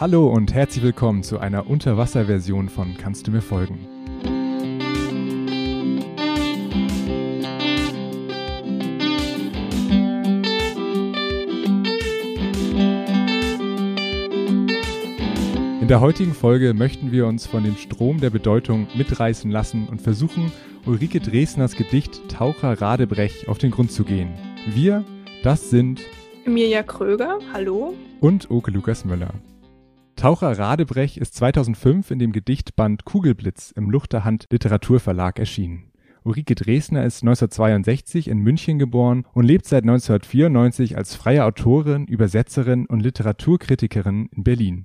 Hallo und herzlich willkommen zu einer Unterwasserversion von Kannst du mir folgen? In der heutigen Folge möchten wir uns von dem Strom der Bedeutung mitreißen lassen und versuchen, Ulrike Dresners Gedicht Taucher Radebrech auf den Grund zu gehen. Wir, das sind Emilia Kröger, hallo. Und Oke Lukas Möller. Taucher Radebrech ist 2005 in dem Gedichtband Kugelblitz im Luchterhand Literaturverlag erschienen. Ulrike Dresner ist 1962 in München geboren und lebt seit 1994 als freie Autorin, Übersetzerin und Literaturkritikerin in Berlin.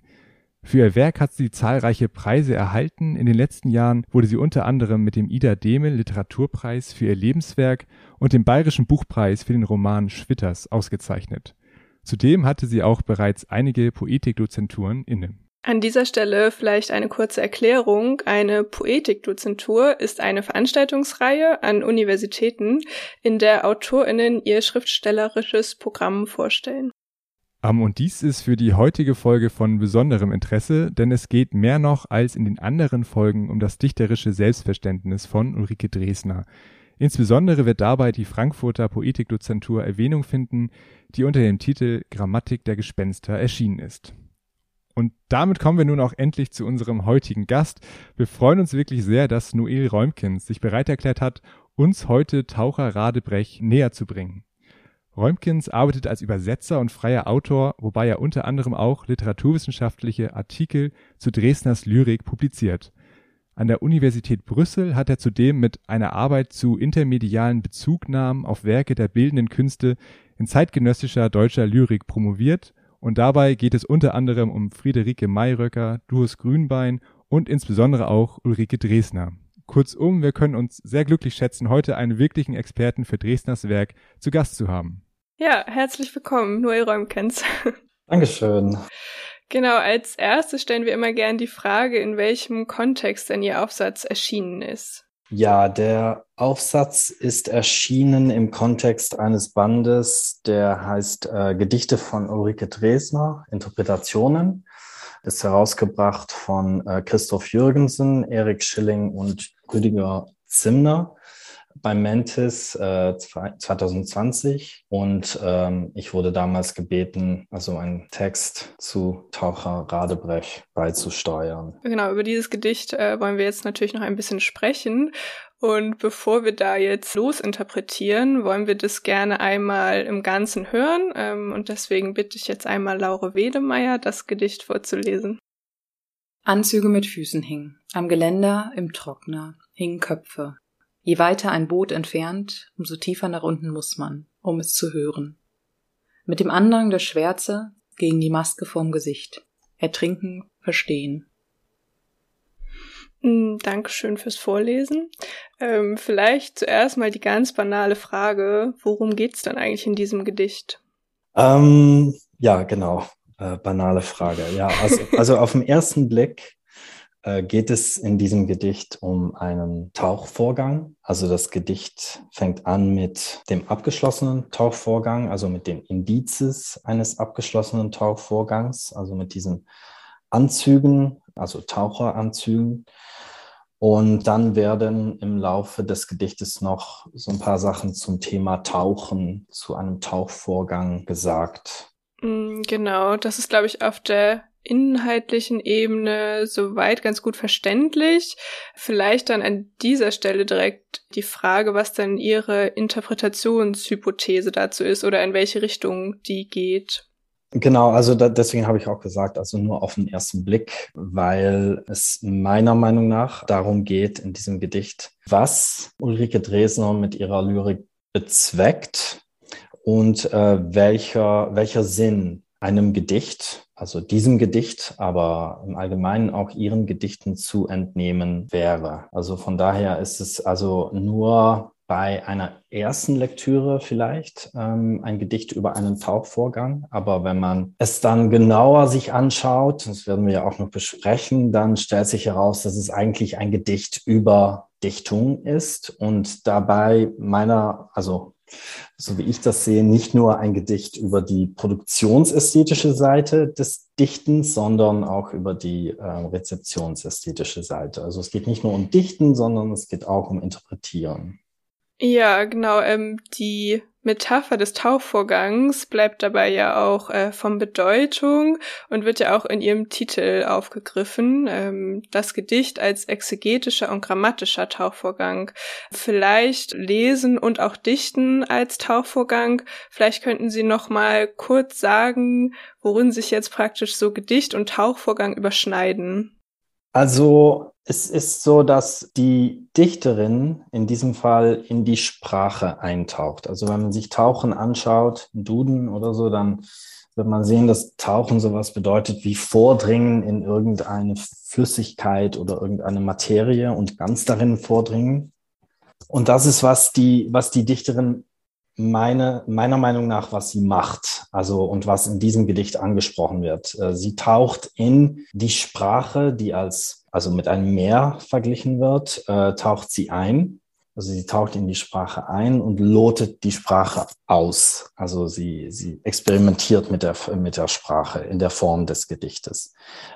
Für ihr Werk hat sie zahlreiche Preise erhalten. In den letzten Jahren wurde sie unter anderem mit dem Ida Demel Literaturpreis für ihr Lebenswerk und dem Bayerischen Buchpreis für den Roman Schwitters ausgezeichnet. Zudem hatte sie auch bereits einige Poetikdozenturen inne. An dieser Stelle vielleicht eine kurze Erklärung. Eine Poetikdozentur ist eine Veranstaltungsreihe an Universitäten, in der AutorInnen ihr schriftstellerisches Programm vorstellen. Um, und dies ist für die heutige Folge von besonderem Interesse, denn es geht mehr noch als in den anderen Folgen um das dichterische Selbstverständnis von Ulrike Dresner. Insbesondere wird dabei die Frankfurter Poetikdozentur Erwähnung finden, die unter dem Titel Grammatik der Gespenster erschienen ist. Und damit kommen wir nun auch endlich zu unserem heutigen Gast. Wir freuen uns wirklich sehr, dass Noel Räumkens sich bereit erklärt hat, uns heute Taucher Radebrech näher zu bringen. Räumkins arbeitet als Übersetzer und freier Autor, wobei er unter anderem auch literaturwissenschaftliche Artikel zu Dresdners Lyrik publiziert. An der Universität Brüssel hat er zudem mit einer Arbeit zu intermedialen Bezugnahmen auf Werke der bildenden Künste in zeitgenössischer deutscher Lyrik promoviert und dabei geht es unter anderem um Friederike Mayröcker, Duos Grünbein und insbesondere auch Ulrike Dresner. Kurzum, wir können uns sehr glücklich schätzen, heute einen wirklichen Experten für Dresdners Werk zu Gast zu haben. Ja, herzlich willkommen, Noel Räumkens. Dankeschön. Genau, als erstes stellen wir immer gern die Frage, in welchem Kontext denn Ihr Aufsatz erschienen ist. Ja, der Aufsatz ist erschienen im Kontext eines Bandes, der heißt äh, Gedichte von Ulrike Dresner, Interpretationen. Ist herausgebracht von äh, Christoph Jürgensen, Erik Schilling und Rüdiger Zimner beim Mentis äh, 2020 und ähm, ich wurde damals gebeten, also einen Text zu Taucher Radebrech beizusteuern. Genau, über dieses Gedicht äh, wollen wir jetzt natürlich noch ein bisschen sprechen. Und bevor wir da jetzt losinterpretieren, wollen wir das gerne einmal im Ganzen hören. Ähm, und deswegen bitte ich jetzt einmal Laure Wedemeyer, das Gedicht vorzulesen. Anzüge mit Füßen hingen. Am Geländer, im Trockner, hingen Köpfe. Je weiter ein Boot entfernt, umso tiefer nach unten muss man, um es zu hören. Mit dem Andrang der Schwärze gegen die Maske vorm Gesicht. Ertrinken, verstehen. Hm, Dankeschön fürs Vorlesen. Ähm, vielleicht zuerst mal die ganz banale Frage, worum geht's dann eigentlich in diesem Gedicht? Ähm, ja, genau. Äh, banale Frage. Ja, also, also auf den ersten Blick geht es in diesem Gedicht um einen Tauchvorgang. Also das Gedicht fängt an mit dem abgeschlossenen Tauchvorgang, also mit den Indizes eines abgeschlossenen Tauchvorgangs, also mit diesen Anzügen, also Taucheranzügen. Und dann werden im Laufe des Gedichtes noch so ein paar Sachen zum Thema Tauchen, zu einem Tauchvorgang gesagt. Mm, genau, das ist, glaube ich, auf der inhaltlichen Ebene soweit ganz gut verständlich. Vielleicht dann an dieser Stelle direkt die Frage, was dann Ihre Interpretationshypothese dazu ist oder in welche Richtung die geht. Genau, also da, deswegen habe ich auch gesagt, also nur auf den ersten Blick, weil es meiner Meinung nach darum geht in diesem Gedicht, was Ulrike Dresner mit ihrer Lyrik bezweckt und äh, welcher, welcher Sinn einem Gedicht also diesem Gedicht, aber im Allgemeinen auch ihren Gedichten zu entnehmen wäre. Also von daher ist es also nur bei einer ersten Lektüre vielleicht ähm, ein Gedicht über einen Tauchvorgang. Aber wenn man es dann genauer sich anschaut, das werden wir ja auch noch besprechen, dann stellt sich heraus, dass es eigentlich ein Gedicht über Dichtung ist und dabei meiner, also so wie ich das sehe, nicht nur ein Gedicht über die produktionsästhetische Seite des Dichten, sondern auch über die äh, rezeptionsästhetische Seite. Also es geht nicht nur um Dichten, sondern es geht auch um Interpretieren. Ja, genau. Ähm, die Metapher des Tauchvorgangs bleibt dabei ja auch äh, von Bedeutung und wird ja auch in ihrem Titel aufgegriffen. Ähm, das Gedicht als exegetischer und grammatischer Tauchvorgang. Vielleicht lesen und auch dichten als Tauchvorgang. Vielleicht könnten Sie noch mal kurz sagen, worin sich jetzt praktisch so Gedicht und Tauchvorgang überschneiden. Also es ist so, dass die Dichterin in diesem Fall in die Sprache eintaucht. Also wenn man sich Tauchen anschaut, Duden oder so, dann wird man sehen, dass Tauchen sowas bedeutet wie Vordringen in irgendeine Flüssigkeit oder irgendeine Materie und ganz darin vordringen. Und das ist, was die, was die Dichterin meine, meiner Meinung nach, was sie macht, also und was in diesem Gedicht angesprochen wird. Äh, sie taucht in die Sprache, die als, also mit einem Meer verglichen wird, äh, taucht sie ein. Also sie taucht in die Sprache ein und lotet die Sprache aus. Also sie, sie experimentiert mit der, mit der Sprache in der Form des Gedichtes.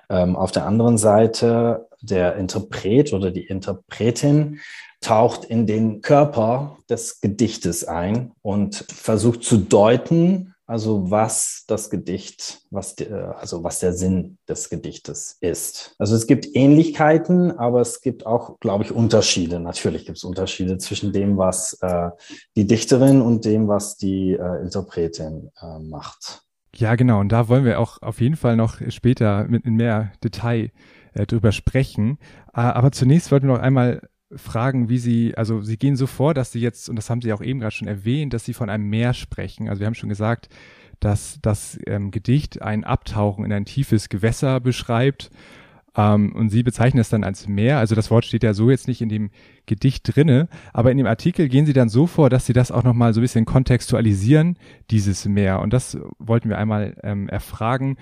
Ähm, auf der anderen Seite der Interpret oder die Interpretin taucht in den Körper des Gedichtes ein und versucht zu deuten, also was das Gedicht, was die, also was der Sinn des Gedichtes ist. Also es gibt Ähnlichkeiten, aber es gibt auch, glaube ich, Unterschiede. Natürlich gibt es Unterschiede zwischen dem, was äh, die Dichterin und dem, was die äh, Interpretin äh, macht. Ja, genau. Und da wollen wir auch auf jeden Fall noch später mit in mehr Detail äh, drüber sprechen. Äh, aber zunächst wollten wir noch einmal fragen, wie Sie, also Sie gehen so vor, dass Sie jetzt, und das haben Sie auch eben gerade schon erwähnt, dass Sie von einem Meer sprechen. Also wir haben schon gesagt, dass das ähm, Gedicht ein Abtauchen in ein tiefes Gewässer beschreibt. Ähm, und Sie bezeichnen es dann als Meer. Also das Wort steht ja so jetzt nicht in dem Gedicht drinne, aber in dem Artikel gehen Sie dann so vor, dass Sie das auch nochmal so ein bisschen kontextualisieren, dieses Meer. Und das wollten wir einmal ähm, erfragen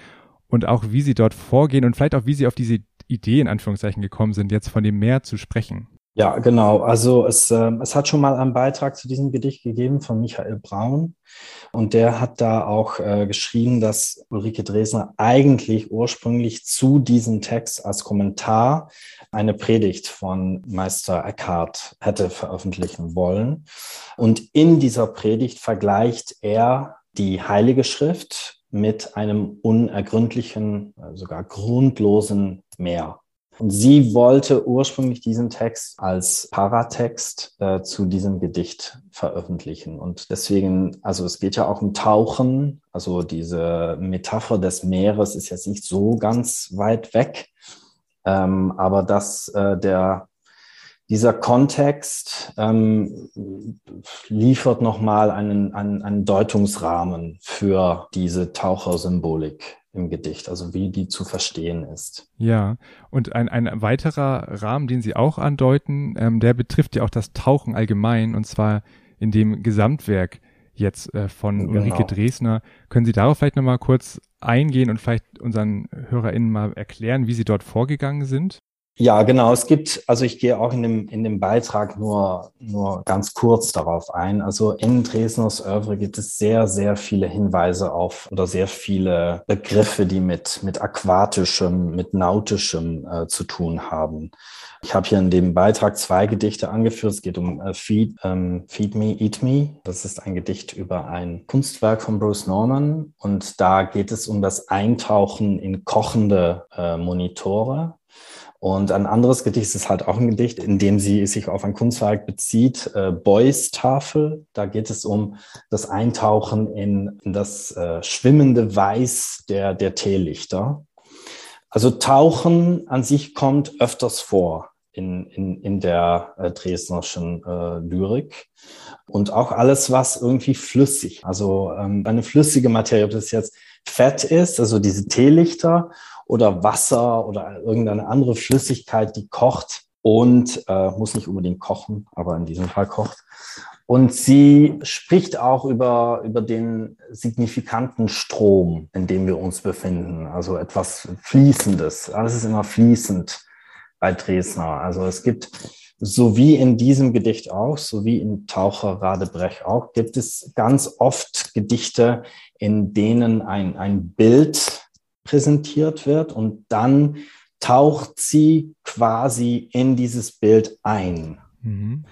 und auch wie Sie dort vorgehen und vielleicht auch wie Sie auf diese Idee in Anführungszeichen gekommen sind, jetzt von dem Meer zu sprechen. Ja, genau. Also es, äh, es hat schon mal einen Beitrag zu diesem Gedicht gegeben von Michael Braun. Und der hat da auch äh, geschrieben, dass Ulrike Dresner eigentlich ursprünglich zu diesem Text als Kommentar eine Predigt von Meister Eckhart hätte veröffentlichen wollen. Und in dieser Predigt vergleicht er die Heilige Schrift mit einem unergründlichen, sogar grundlosen Meer. Und sie wollte ursprünglich diesen Text als Paratext äh, zu diesem Gedicht veröffentlichen. Und deswegen, also es geht ja auch um Tauchen. Also diese Metapher des Meeres ist jetzt nicht so ganz weit weg. Ähm, aber dass äh, der dieser Kontext ähm, liefert nochmal einen, einen, einen Deutungsrahmen für diese Tauchersymbolik im Gedicht, also wie die zu verstehen ist. Ja, und ein, ein weiterer Rahmen, den Sie auch andeuten, ähm, der betrifft ja auch das Tauchen allgemein, und zwar in dem Gesamtwerk jetzt äh, von genau. Ulrike Dresner. Können Sie darauf vielleicht nochmal kurz eingehen und vielleicht unseren HörerInnen mal erklären, wie Sie dort vorgegangen sind? Ja, genau. Es gibt, also ich gehe auch in dem, in dem Beitrag nur, nur ganz kurz darauf ein. Also in Dresners Oeuvre gibt es sehr, sehr viele Hinweise auf oder sehr viele Begriffe, die mit, mit aquatischem, mit nautischem äh, zu tun haben. Ich habe hier in dem Beitrag zwei Gedichte angeführt. Es geht um äh, Feed, ähm, Feed Me, Eat Me. Das ist ein Gedicht über ein Kunstwerk von Bruce Norman. Und da geht es um das Eintauchen in kochende äh, Monitore. Und ein anderes Gedicht ist halt auch ein Gedicht, in dem sie sich auf ein Kunstwerk bezieht, äh, Boys Tafel. Da geht es um das Eintauchen in, in das äh, schwimmende Weiß der, der Teelichter. Also Tauchen an sich kommt öfters vor in, in, in der äh, dresdnerschen äh, Lyrik. Und auch alles, was irgendwie flüssig, also ähm, eine flüssige Materie, ob das jetzt Fett ist, also diese Teelichter, oder Wasser oder irgendeine andere Flüssigkeit, die kocht und äh, muss nicht unbedingt kochen, aber in diesem Fall kocht. Und sie spricht auch über, über den signifikanten Strom, in dem wir uns befinden, also etwas Fließendes. Alles ist immer fließend bei Dresdner. Also es gibt, so wie in diesem Gedicht auch, so wie in Taucher Radebrech auch, gibt es ganz oft Gedichte, in denen ein, ein Bild präsentiert wird und dann taucht sie quasi in dieses Bild ein. Mhm.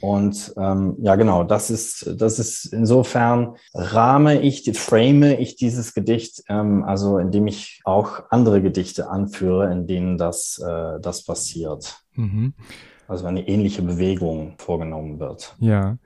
Und ähm, ja, genau, das ist, das ist insofern rahme ich, frame ich dieses Gedicht, ähm, also indem ich auch andere Gedichte anführe, in denen das, äh, das passiert. Mhm. Also eine ähnliche Bewegung vorgenommen wird. Ja.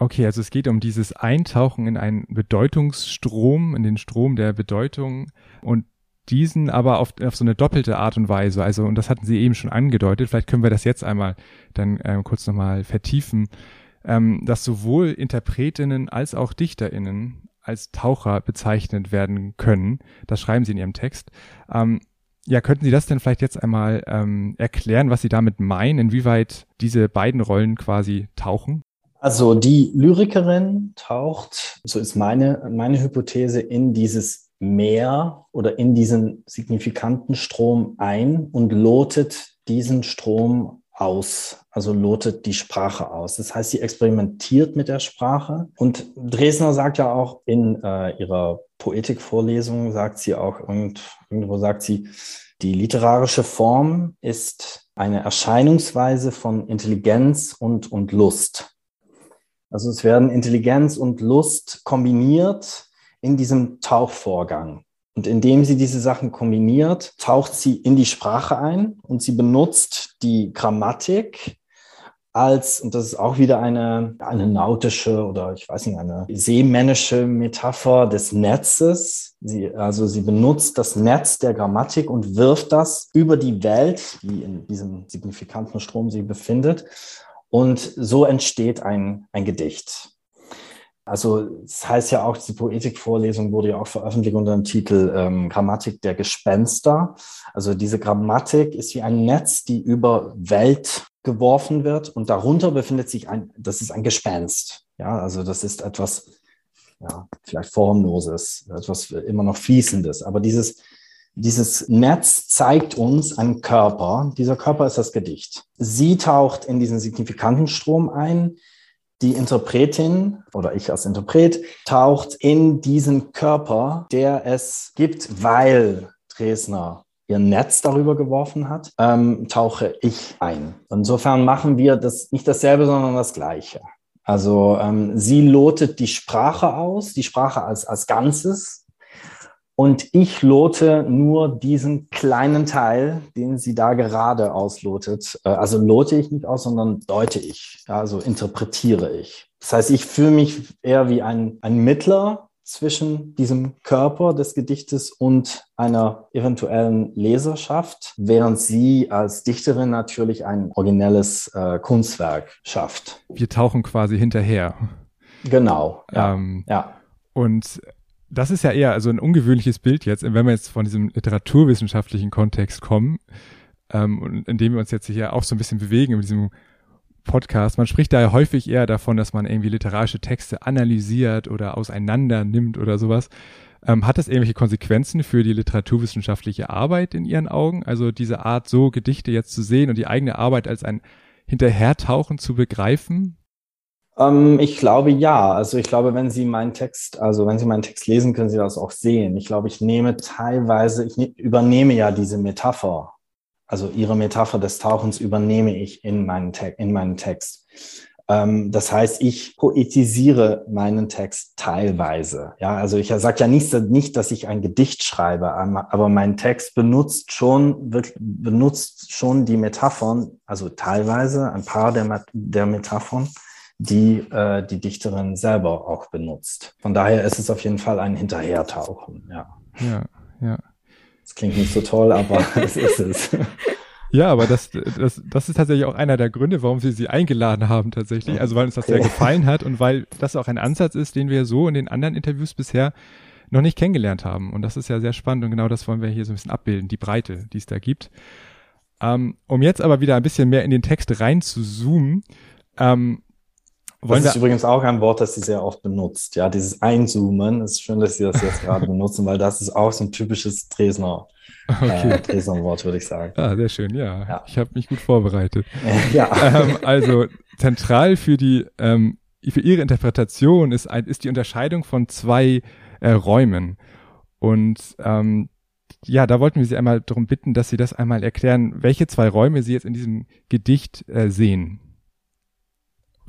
Okay, also es geht um dieses Eintauchen in einen Bedeutungsstrom, in den Strom der Bedeutung und diesen aber auf, auf so eine doppelte Art und Weise. Also, und das hatten Sie eben schon angedeutet, vielleicht können wir das jetzt einmal dann ähm, kurz nochmal vertiefen, ähm, dass sowohl Interpretinnen als auch Dichterinnen als Taucher bezeichnet werden können. Das schreiben Sie in Ihrem Text. Ähm, ja, könnten Sie das denn vielleicht jetzt einmal ähm, erklären, was Sie damit meinen, inwieweit diese beiden Rollen quasi tauchen? Also die Lyrikerin taucht, so ist meine, meine Hypothese, in dieses Meer oder in diesen signifikanten Strom ein und lotet diesen Strom aus, also lotet die Sprache aus. Das heißt, sie experimentiert mit der Sprache. Und Dresner sagt ja auch in äh, ihrer Poetikvorlesung, sagt sie auch, und irgendwo sagt sie, die literarische Form ist eine Erscheinungsweise von Intelligenz und, und Lust. Also es werden Intelligenz und Lust kombiniert in diesem Tauchvorgang. Und indem sie diese Sachen kombiniert, taucht sie in die Sprache ein und sie benutzt die Grammatik als, und das ist auch wieder eine, eine nautische oder ich weiß nicht, eine seemännische Metapher des Netzes. Sie, also sie benutzt das Netz der Grammatik und wirft das über die Welt, die in diesem signifikanten Strom sie befindet. Und so entsteht ein, ein Gedicht. Also das heißt ja auch, die Poetikvorlesung wurde ja auch veröffentlicht unter dem Titel ähm, Grammatik der Gespenster. Also diese Grammatik ist wie ein Netz, die über Welt geworfen wird und darunter befindet sich ein, das ist ein Gespenst. Ja, also das ist etwas, ja, vielleicht formloses, etwas immer noch fließendes. Aber dieses, dieses Netz zeigt uns einen Körper. Dieser Körper ist das Gedicht. Sie taucht in diesen signifikanten Strom ein die Interpretin oder ich als Interpret taucht in diesen Körper, der es gibt, weil Dresner ihr Netz darüber geworfen hat, ähm, tauche ich ein. Insofern machen wir das nicht dasselbe, sondern das Gleiche. Also ähm, sie lotet die Sprache aus, die Sprache als, als Ganzes, und ich lote nur diesen kleinen Teil, den sie da gerade auslotet. Äh, also lote ich nicht aus, sondern deute ich, also interpretiere ich. Das heißt, ich fühle mich eher wie ein, ein Mittler zwischen diesem Körper des Gedichtes und einer eventuellen Leserschaft, während sie als Dichterin natürlich ein originelles äh, Kunstwerk schafft. Wir tauchen quasi hinterher. Genau. Ja. Ähm, ja. Und das ist ja eher also ein ungewöhnliches Bild jetzt, wenn wir jetzt von diesem literaturwissenschaftlichen Kontext kommen, ähm, in dem wir uns jetzt hier auch so ein bisschen bewegen in diesem Podcast. Man spricht da ja häufig eher davon, dass man irgendwie literarische Texte analysiert oder auseinander nimmt oder sowas. Ähm, hat das irgendwelche Konsequenzen für die literaturwissenschaftliche Arbeit in Ihren Augen? Also diese Art, so Gedichte jetzt zu sehen und die eigene Arbeit als ein Hinterhertauchen zu begreifen? Ähm, ich glaube ja. Also ich glaube, wenn Sie meinen Text, also wenn Sie meinen Text lesen, können Sie das auch sehen. Ich glaube, ich nehme teilweise, ich ne, übernehme ja diese Metapher. Also Ihre Metapher des Tauchens übernehme ich in meinen, Te in meinen Text. Ähm, das heißt, ich poetisiere meinen Text teilweise. Ja, also ich sage ja nicht, nicht, dass ich ein Gedicht schreibe, aber mein Text benutzt schon, benutzt schon die Metaphern, also teilweise ein paar der, der Metaphern die äh, die Dichterin selber auch benutzt. Von daher ist es auf jeden Fall ein Hinterhertauchen. Ja, ja. ja. Das klingt nicht so toll, aber es ist es. Ja, aber das, das, das ist tatsächlich auch einer der Gründe, warum wir sie eingeladen haben tatsächlich. Also weil uns das sehr gefallen hat und weil das auch ein Ansatz ist, den wir so in den anderen Interviews bisher noch nicht kennengelernt haben. Und das ist ja sehr spannend und genau das wollen wir hier so ein bisschen abbilden, die Breite, die es da gibt. Ähm, um jetzt aber wieder ein bisschen mehr in den Text rein zu zoomen, ähm, wollen das ist übrigens auch ein Wort, das sie sehr oft benutzt. Ja, dieses Einzoomen. Es ist schön, dass Sie das jetzt gerade benutzen, weil das ist auch so ein typisches Dresner, okay. äh, Dresner Wort, würde ich sagen. Ah, sehr schön, ja. ja. Ich habe mich gut vorbereitet. ja. Ähm, also zentral für die ähm, für Ihre Interpretation ist, ein, ist die Unterscheidung von zwei äh, Räumen. Und ähm, ja, da wollten wir Sie einmal darum bitten, dass Sie das einmal erklären, welche zwei Räume Sie jetzt in diesem Gedicht äh, sehen.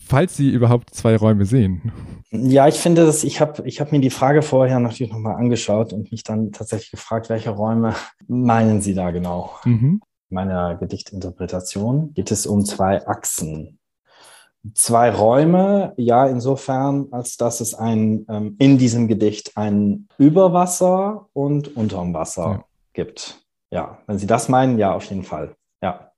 Falls Sie überhaupt zwei Räume sehen. Ja, ich finde dass ich habe ich hab mir die Frage vorher natürlich nochmal angeschaut und mich dann tatsächlich gefragt, welche Räume meinen Sie da genau? Mhm. Meiner Gedichtinterpretation geht es um zwei Achsen zwei Räume, ja, insofern, als dass es ein, ähm, in diesem Gedicht ein Überwasser und unterm Wasser ja. gibt. Ja, wenn Sie das meinen, ja, auf jeden Fall. Ja.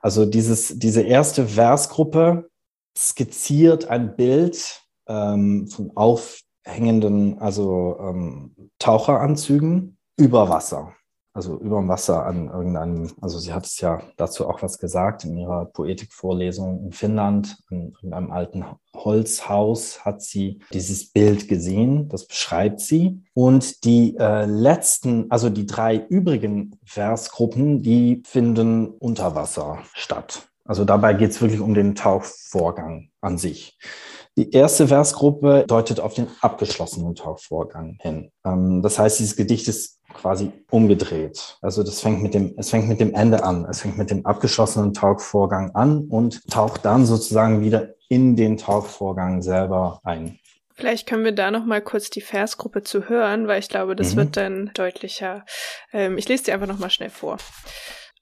Also dieses, diese erste Versgruppe skizziert ein Bild ähm, von aufhängenden, also ähm, Taucheranzügen über Wasser also über dem Wasser an irgendeinem, also sie hat es ja dazu auch was gesagt in ihrer Poetikvorlesung in Finnland, in irgendeinem alten Holzhaus hat sie dieses Bild gesehen, das beschreibt sie. Und die äh, letzten, also die drei übrigen Versgruppen, die finden unter Wasser statt. Also dabei geht es wirklich um den Tauchvorgang an sich. Die erste Versgruppe deutet auf den abgeschlossenen Tauchvorgang hin. Ähm, das heißt, dieses Gedicht ist quasi umgedreht. Also das fängt mit dem, es fängt mit dem Ende an. Es fängt mit dem abgeschlossenen Tauchvorgang an und taucht dann sozusagen wieder in den Tauchvorgang selber ein. Vielleicht können wir da noch mal kurz die Versgruppe zu hören, weil ich glaube, das mhm. wird dann deutlicher. Ähm, ich lese dir einfach noch mal schnell vor.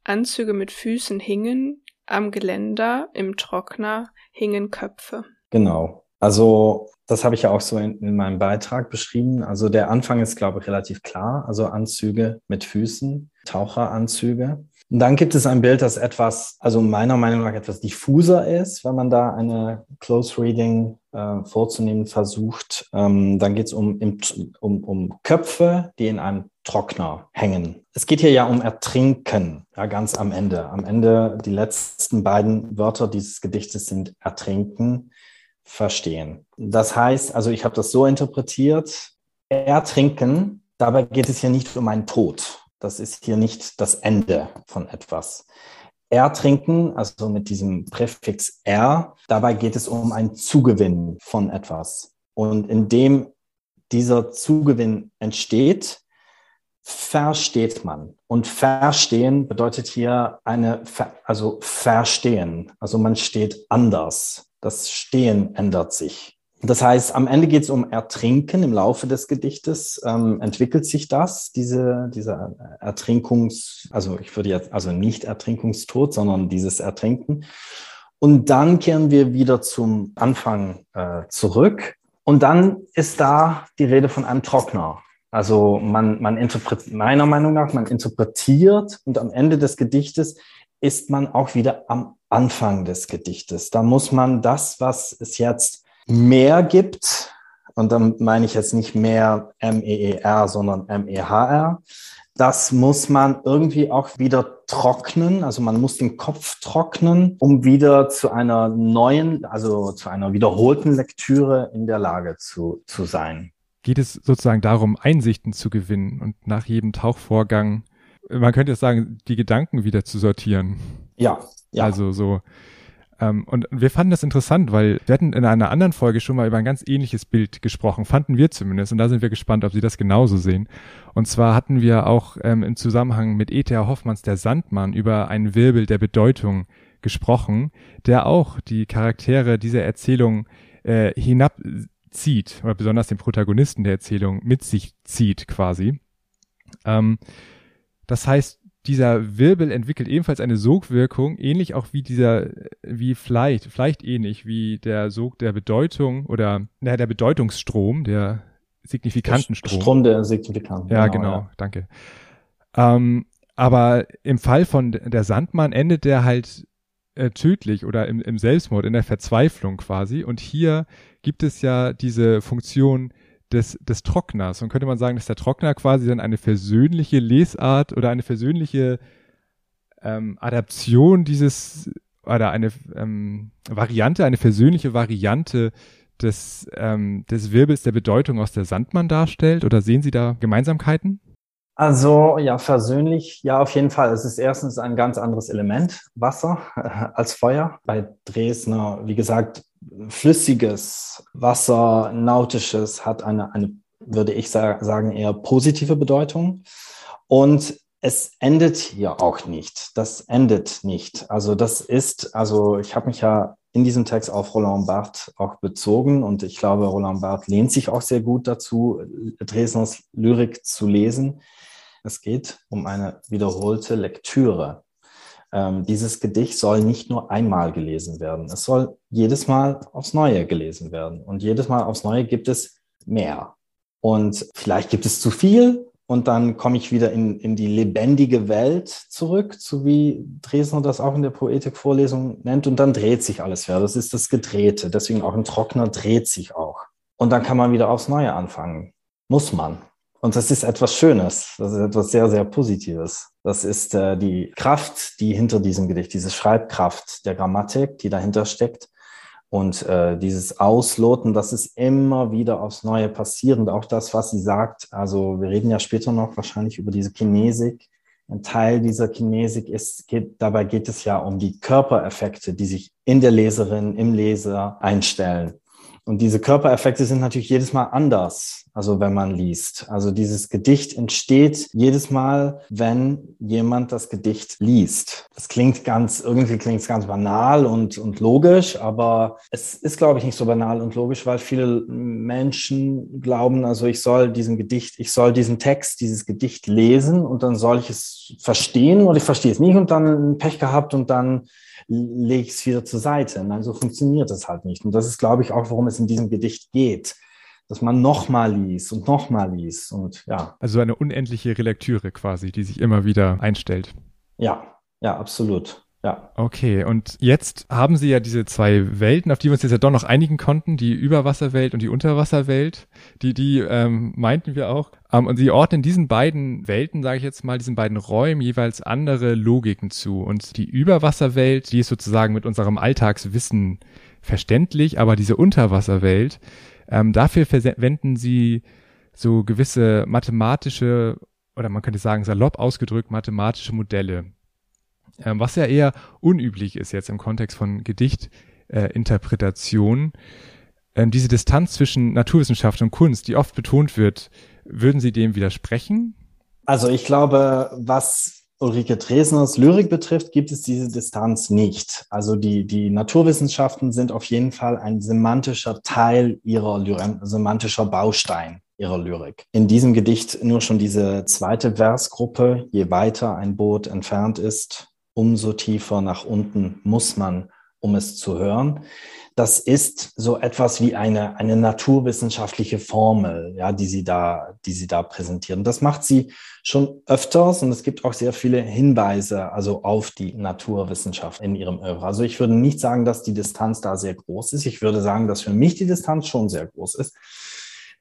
Anzüge mit Füßen hingen, am Geländer, im Trockner hingen Köpfe. Genau. Also das habe ich ja auch so in, in, meinem Beitrag beschrieben. Also der Anfang ist, glaube ich, relativ klar. Also Anzüge mit Füßen, Taucheranzüge. Und dann gibt es ein Bild, das etwas, also meiner Meinung nach etwas diffuser ist, wenn man da eine Close Reading äh, vorzunehmen versucht. Ähm, dann geht es um, um, um Köpfe, die in einem Trockner hängen. Es geht hier ja um Ertrinken, ja, ganz am Ende. Am Ende, die letzten beiden Wörter dieses Gedichtes sind Ertrinken verstehen. Das heißt, also ich habe das so interpretiert, ertrinken, dabei geht es hier nicht um einen Tod. Das ist hier nicht das Ende von etwas. Ertrinken, also mit diesem Präfix er, dabei geht es um einen Zugewinn von etwas. Und indem dieser Zugewinn entsteht, versteht man. Und verstehen bedeutet hier eine, also verstehen. Also man steht anders. Das Stehen ändert sich. Das heißt, am Ende geht es um Ertrinken. Im Laufe des Gedichtes ähm, entwickelt sich das, diese, dieser Ertrinkungs, also ich würde jetzt, also nicht Ertrinkungstod, sondern dieses Ertrinken. Und dann kehren wir wieder zum Anfang äh, zurück. Und dann ist da die Rede von einem Trockner. Also man, man interpretiert, meiner Meinung nach, man interpretiert und am Ende des Gedichtes ist man auch wieder am Anfang des Gedichtes. Da muss man das, was es jetzt mehr gibt, und dann meine ich jetzt nicht mehr M-E-E-R, sondern M-E-H-R, das muss man irgendwie auch wieder trocknen. Also man muss den Kopf trocknen, um wieder zu einer neuen, also zu einer wiederholten Lektüre in der Lage zu, zu sein. Geht es sozusagen darum, Einsichten zu gewinnen und nach jedem Tauchvorgang, man könnte jetzt sagen, die Gedanken wieder zu sortieren? Ja, ja. Also so. Ähm, und wir fanden das interessant, weil wir hatten in einer anderen Folge schon mal über ein ganz ähnliches Bild gesprochen, fanden wir zumindest. Und da sind wir gespannt, ob Sie das genauso sehen. Und zwar hatten wir auch ähm, im Zusammenhang mit E.T.A. Hoffmanns Der Sandmann über einen Wirbel der Bedeutung gesprochen, der auch die Charaktere dieser Erzählung äh, hinabzieht, oder besonders den Protagonisten der Erzählung mit sich zieht quasi. Ähm, das heißt, dieser Wirbel entwickelt ebenfalls eine Sogwirkung, ähnlich auch wie dieser, wie vielleicht, vielleicht ähnlich wie der Sog der Bedeutung oder naja, der Bedeutungsstrom, der signifikanten Strom. Strom der signifikanten. Ja, genau, genau ja. danke. Ähm, aber im Fall von der Sandmann endet der halt äh, tödlich oder im, im Selbstmord, in der Verzweiflung quasi. Und hier gibt es ja diese Funktion, des, des Trockners. Und könnte man sagen, dass der Trockner quasi dann eine versöhnliche Lesart oder eine versöhnliche ähm, Adaption dieses oder eine ähm, Variante, eine versöhnliche Variante des, ähm, des Wirbels der Bedeutung aus der Sandmann darstellt? Oder sehen Sie da Gemeinsamkeiten? Also ja, versöhnlich, ja, auf jeden Fall. Es ist erstens ein ganz anderes Element, Wasser, als Feuer. Bei Dresdner, wie gesagt, flüssiges Wasser, nautisches, hat eine, eine würde ich sagen, eher positive Bedeutung. Und es endet hier auch nicht. Das endet nicht. Also das ist, also ich habe mich ja in diesem Text auf Roland Barthes auch bezogen und ich glaube, Roland Barthes lehnt sich auch sehr gut dazu, Dresdners Lyrik zu lesen. Es geht um eine wiederholte Lektüre. Ähm, dieses Gedicht soll nicht nur einmal gelesen werden, es soll jedes Mal aufs Neue gelesen werden. Und jedes Mal aufs Neue gibt es mehr. Und vielleicht gibt es zu viel, und dann komme ich wieder in, in die lebendige Welt zurück, so wie Dresner das auch in der Poetikvorlesung nennt. Und dann dreht sich alles wieder. Das ist das Gedrehte. Deswegen auch ein Trockner dreht sich auch. Und dann kann man wieder aufs Neue anfangen. Muss man. Und das ist etwas Schönes. Das ist etwas sehr, sehr Positives. Das ist äh, die Kraft, die hinter diesem Gedicht, diese Schreibkraft der Grammatik, die dahinter steckt. Und äh, dieses Ausloten, das ist immer wieder aufs Neue passierend. Auch das, was sie sagt, also wir reden ja später noch wahrscheinlich über diese Kinesik. Ein Teil dieser Kinesik ist, geht, dabei geht es ja um die Körpereffekte, die sich in der Leserin, im Leser einstellen. Und diese Körpereffekte sind natürlich jedes Mal anders, also wenn man liest. Also dieses Gedicht entsteht jedes Mal, wenn jemand das Gedicht liest. Das klingt ganz, irgendwie klingt es ganz banal und, und logisch, aber es ist, glaube ich, nicht so banal und logisch, weil viele Menschen glauben, also ich soll diesen Gedicht, ich soll diesen Text, dieses Gedicht lesen und dann soll ich es verstehen oder ich verstehe es nicht und dann Pech gehabt und dann lege ich es wieder zur Seite. Nein, so funktioniert es halt nicht. Und das ist, glaube ich, auch, worum es in diesem Gedicht geht. Dass man nochmal liest und nochmal liest und ja. Also eine unendliche Relektüre quasi, die sich immer wieder einstellt. Ja, ja, absolut. Ja. Okay, und jetzt haben Sie ja diese zwei Welten, auf die wir uns jetzt ja doch noch einigen konnten, die Überwasserwelt und die Unterwasserwelt. Die, die ähm, meinten wir auch. Ähm, und Sie ordnen diesen beiden Welten, sage ich jetzt mal, diesen beiden Räumen jeweils andere Logiken zu. Und die Überwasserwelt, die ist sozusagen mit unserem Alltagswissen verständlich, aber diese Unterwasserwelt, ähm, dafür verwenden Sie so gewisse mathematische oder man könnte sagen salopp ausgedrückt mathematische Modelle ähm, was ja eher unüblich ist jetzt im Kontext von Gedichtinterpretation. Äh, ähm, diese Distanz zwischen Naturwissenschaft und Kunst, die oft betont wird, würden Sie dem widersprechen? Also ich glaube, was Ulrike Dresners Lyrik betrifft, gibt es diese Distanz nicht. Also die, die Naturwissenschaften sind auf jeden Fall ein semantischer Teil ihrer Lyrik, semantischer Baustein ihrer Lyrik. In diesem Gedicht nur schon diese zweite Versgruppe, je weiter ein Boot entfernt ist, umso tiefer nach unten muss man, um es zu hören. Das ist so etwas wie eine, eine naturwissenschaftliche Formel, ja, die sie da, die sie da präsentieren. Das macht sie schon öfters und es gibt auch sehr viele Hinweise, also auf die Naturwissenschaft in ihrem Oeuvre. Also ich würde nicht sagen, dass die Distanz da sehr groß ist. Ich würde sagen, dass für mich die Distanz schon sehr groß ist.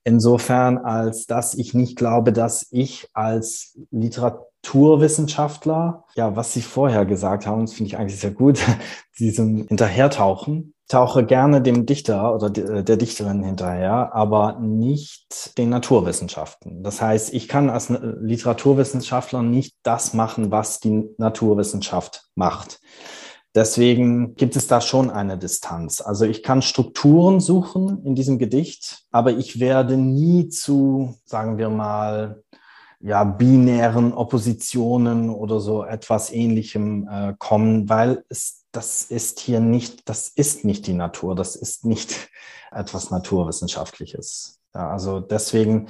Insofern, als dass ich nicht glaube, dass ich als Literatur Naturwissenschaftler, ja, was Sie vorher gesagt haben, das finde ich eigentlich sehr gut, diesem Hinterhertauchen. Tauche gerne dem Dichter oder der Dichterin hinterher, aber nicht den Naturwissenschaften. Das heißt, ich kann als Literaturwissenschaftler nicht das machen, was die Naturwissenschaft macht. Deswegen gibt es da schon eine Distanz. Also ich kann Strukturen suchen in diesem Gedicht, aber ich werde nie zu, sagen wir mal, ja, binären Oppositionen oder so etwas ähnlichem äh, kommen, weil es, das ist hier nicht, das ist nicht die Natur, das ist nicht etwas Naturwissenschaftliches. Ja, also deswegen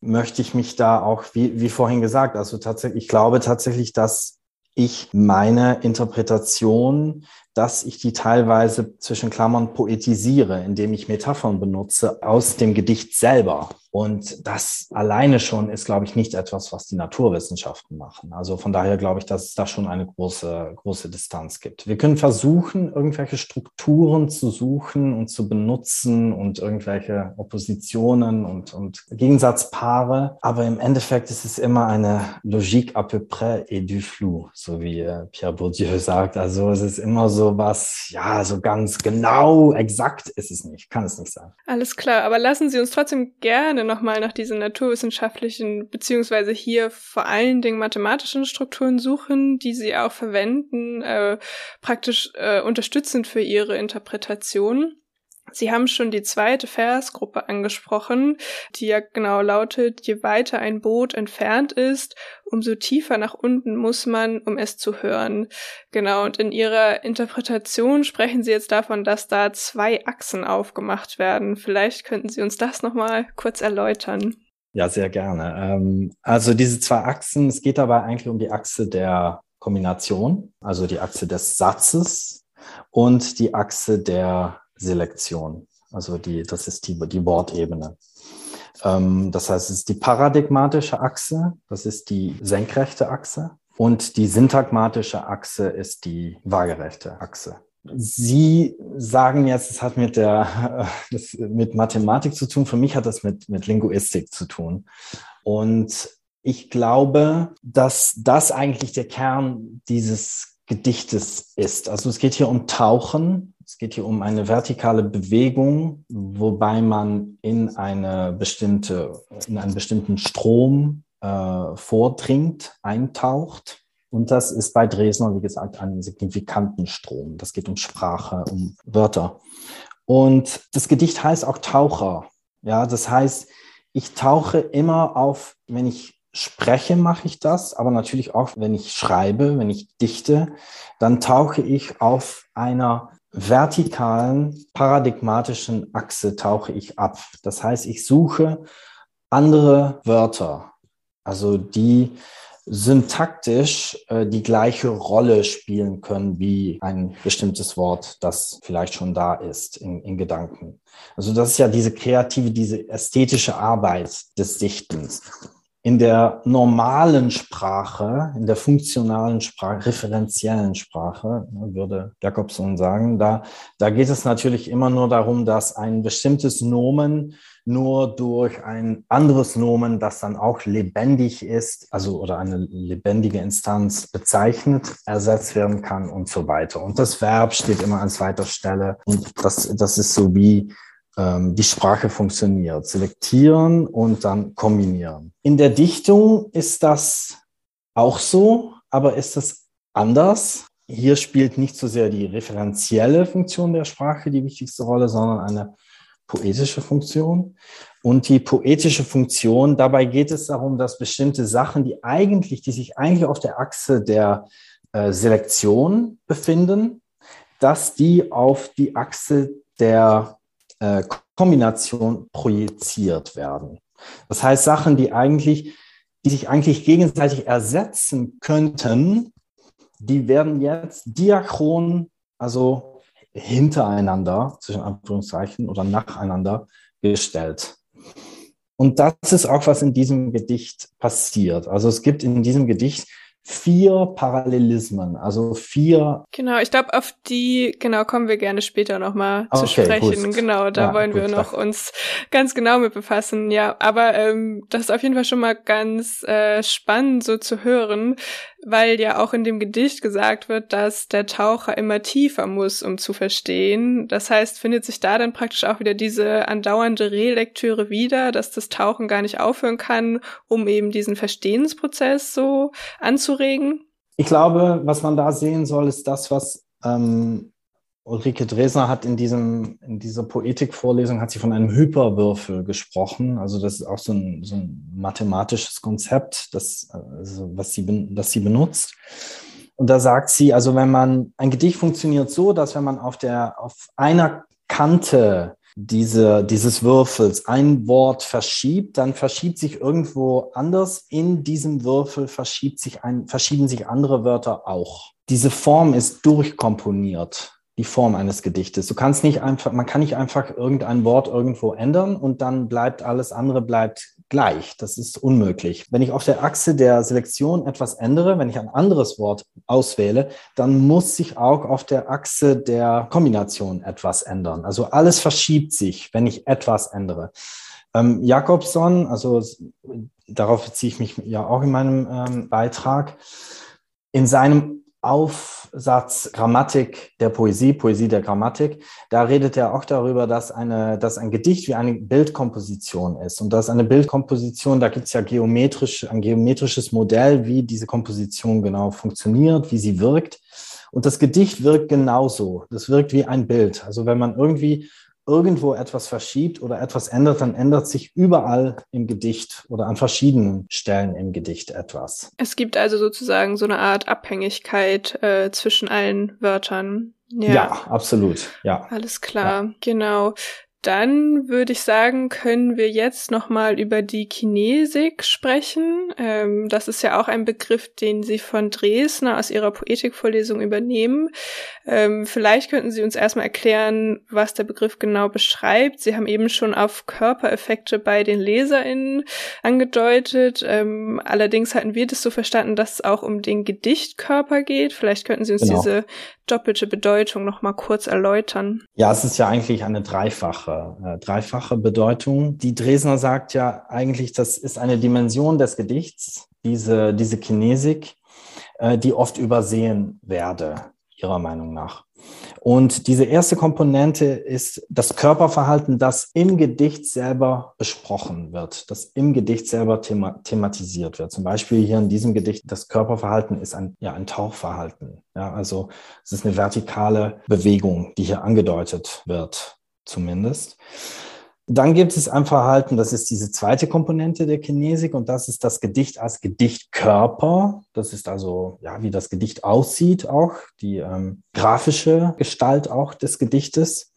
möchte ich mich da auch, wie, wie vorhin gesagt, also tatsächlich, ich glaube tatsächlich, dass ich meine Interpretation dass ich die teilweise zwischen Klammern poetisiere, indem ich Metaphern benutze aus dem Gedicht selber. Und das alleine schon ist, glaube ich, nicht etwas, was die Naturwissenschaften machen. Also von daher glaube ich, dass es da schon eine große, große Distanz gibt. Wir können versuchen, irgendwelche Strukturen zu suchen und zu benutzen und irgendwelche Oppositionen und, und Gegensatzpaare. Aber im Endeffekt ist es immer eine Logique à peu près et du flou, so wie äh, Pierre Bourdieu sagt. Also es ist immer so, so was, ja, so ganz genau, exakt ist es nicht, kann es nicht sein. Alles klar, aber lassen Sie uns trotzdem gerne nochmal nach diesen naturwissenschaftlichen, beziehungsweise hier vor allen Dingen mathematischen Strukturen suchen, die Sie auch verwenden, äh, praktisch äh, unterstützend für Ihre Interpretation. Sie haben schon die zweite Versgruppe angesprochen, die ja genau lautet, je weiter ein Boot entfernt ist, umso tiefer nach unten muss man, um es zu hören. Genau, und in Ihrer Interpretation sprechen Sie jetzt davon, dass da zwei Achsen aufgemacht werden. Vielleicht könnten Sie uns das nochmal kurz erläutern. Ja, sehr gerne. Ähm, also diese zwei Achsen, es geht dabei eigentlich um die Achse der Kombination, also die Achse des Satzes und die Achse der Selektion. Also die, das ist die, die Wortebene. Ähm, das heißt, es ist die paradigmatische Achse, das ist die senkrechte Achse und die syntagmatische Achse ist die waagerechte Achse. Sie sagen jetzt, es hat mit der, mit Mathematik zu tun. Für mich hat das mit, mit Linguistik zu tun. Und ich glaube, dass das eigentlich der Kern dieses Gedichtes ist. Also es geht hier um Tauchen. Es geht hier um eine vertikale Bewegung, wobei man in eine bestimmte, in einen bestimmten Strom äh, vordringt, eintaucht. Und das ist bei Dresdner, wie gesagt, ein signifikanten Strom. Das geht um Sprache, um Wörter. Und das Gedicht heißt auch Taucher. Ja, das heißt, ich tauche immer auf, wenn ich spreche, mache ich das, aber natürlich auch, wenn ich schreibe, wenn ich dichte, dann tauche ich auf einer vertikalen, paradigmatischen Achse tauche ich ab. Das heißt, ich suche andere Wörter, also die syntaktisch äh, die gleiche Rolle spielen können wie ein bestimmtes Wort, das vielleicht schon da ist in, in Gedanken. Also das ist ja diese kreative, diese ästhetische Arbeit des Dichtens. In der normalen Sprache, in der funktionalen Sprache, referenziellen Sprache, ne, würde Jakobson sagen, da, da geht es natürlich immer nur darum, dass ein bestimmtes Nomen nur durch ein anderes Nomen, das dann auch lebendig ist, also oder eine lebendige Instanz bezeichnet, ersetzt werden kann und so weiter. Und das Verb steht immer an zweiter Stelle und das, das ist so wie die Sprache funktioniert. Selektieren und dann kombinieren. In der Dichtung ist das auch so, aber ist das anders? Hier spielt nicht so sehr die referenzielle Funktion der Sprache die wichtigste Rolle, sondern eine poetische Funktion. Und die poetische Funktion, dabei geht es darum, dass bestimmte Sachen, die eigentlich, die sich eigentlich auf der Achse der äh, Selektion befinden, dass die auf die Achse der äh, Kombination projiziert werden. Das heißt, Sachen, die eigentlich, die sich eigentlich gegenseitig ersetzen könnten, die werden jetzt diachron, also hintereinander, zwischen Anführungszeichen, oder nacheinander gestellt. Und das ist auch, was in diesem Gedicht passiert. Also es gibt in diesem Gedicht vier Parallelismen, also vier. Genau, ich glaube, auf die genau kommen wir gerne später nochmal okay, zu sprechen. Gut. Genau, da ja, wollen gut, wir noch klar. uns ganz genau mit befassen. Ja, aber ähm, das ist auf jeden Fall schon mal ganz äh, spannend so zu hören, weil ja auch in dem Gedicht gesagt wird, dass der Taucher immer tiefer muss, um zu verstehen. Das heißt, findet sich da dann praktisch auch wieder diese andauernde Relektüre wieder, dass das Tauchen gar nicht aufhören kann, um eben diesen Verstehensprozess so anzuregen? Ich glaube, was man da sehen soll, ist das, was ähm, Ulrike Dresner hat in diesem, in dieser Poetikvorlesung hat sie von einem Hyperwürfel gesprochen. Also das ist auch so ein, so ein mathematisches Konzept, das, also was sie, das sie benutzt. Und da sagt sie, also wenn man, ein Gedicht funktioniert so, dass wenn man auf der, auf einer Kante diese, dieses Würfels ein Wort verschiebt, dann verschiebt sich irgendwo anders in diesem Würfel verschiebt sich ein, verschieben sich andere Wörter auch. Diese Form ist durchkomponiert die Form eines Gedichtes. Du kannst nicht einfach, man kann nicht einfach irgendein Wort irgendwo ändern und dann bleibt alles andere bleibt gleich. Das ist unmöglich. Wenn ich auf der Achse der Selektion etwas ändere, wenn ich ein anderes Wort auswähle, dann muss sich auch auf der Achse der Kombination etwas ändern. Also alles verschiebt sich, wenn ich etwas ändere. Ähm, Jakobson, also darauf beziehe ich mich ja auch in meinem ähm, Beitrag, in seinem Aufsatz Grammatik der Poesie, Poesie der Grammatik, da redet er auch darüber, dass, eine, dass ein Gedicht wie eine Bildkomposition ist. Und dass eine Bildkomposition, da gibt es ja geometrisch, ein geometrisches Modell, wie diese Komposition genau funktioniert, wie sie wirkt. Und das Gedicht wirkt genauso. Das wirkt wie ein Bild. Also wenn man irgendwie irgendwo etwas verschiebt oder etwas ändert, dann ändert sich überall im Gedicht oder an verschiedenen Stellen im Gedicht etwas. Es gibt also sozusagen so eine Art Abhängigkeit äh, zwischen allen Wörtern. Ja. ja, absolut. Ja. Alles klar, ja. genau. Dann würde ich sagen, können wir jetzt nochmal über die Kinesik sprechen. Ähm, das ist ja auch ein Begriff, den Sie von Dresdner aus Ihrer Poetikvorlesung übernehmen. Ähm, vielleicht könnten Sie uns erstmal erklären, was der Begriff genau beschreibt. Sie haben eben schon auf Körpereffekte bei den LeserInnen angedeutet. Ähm, allerdings hatten wir das so verstanden, dass es auch um den Gedichtkörper geht. Vielleicht könnten Sie uns genau. diese doppelte Bedeutung noch mal kurz erläutern? Ja, es ist ja eigentlich eine dreifache, äh, dreifache Bedeutung. Die Dresner sagt ja eigentlich, das ist eine Dimension des Gedichts, diese, diese Kinesik, äh, die oft übersehen werde, ihrer Meinung nach. Und diese erste Komponente ist das Körperverhalten, das im Gedicht selber besprochen wird, das im Gedicht selber thema thematisiert wird. Zum Beispiel hier in diesem Gedicht, das Körperverhalten ist ein, ja, ein Tauchverhalten. Ja, also es ist eine vertikale Bewegung, die hier angedeutet wird, zumindest. Dann gibt es ein Verhalten, das ist diese zweite Komponente der Kinesik und das ist das Gedicht als Gedichtkörper. Das ist also, ja, wie das Gedicht aussieht auch, die ähm, grafische Gestalt auch des Gedichtes.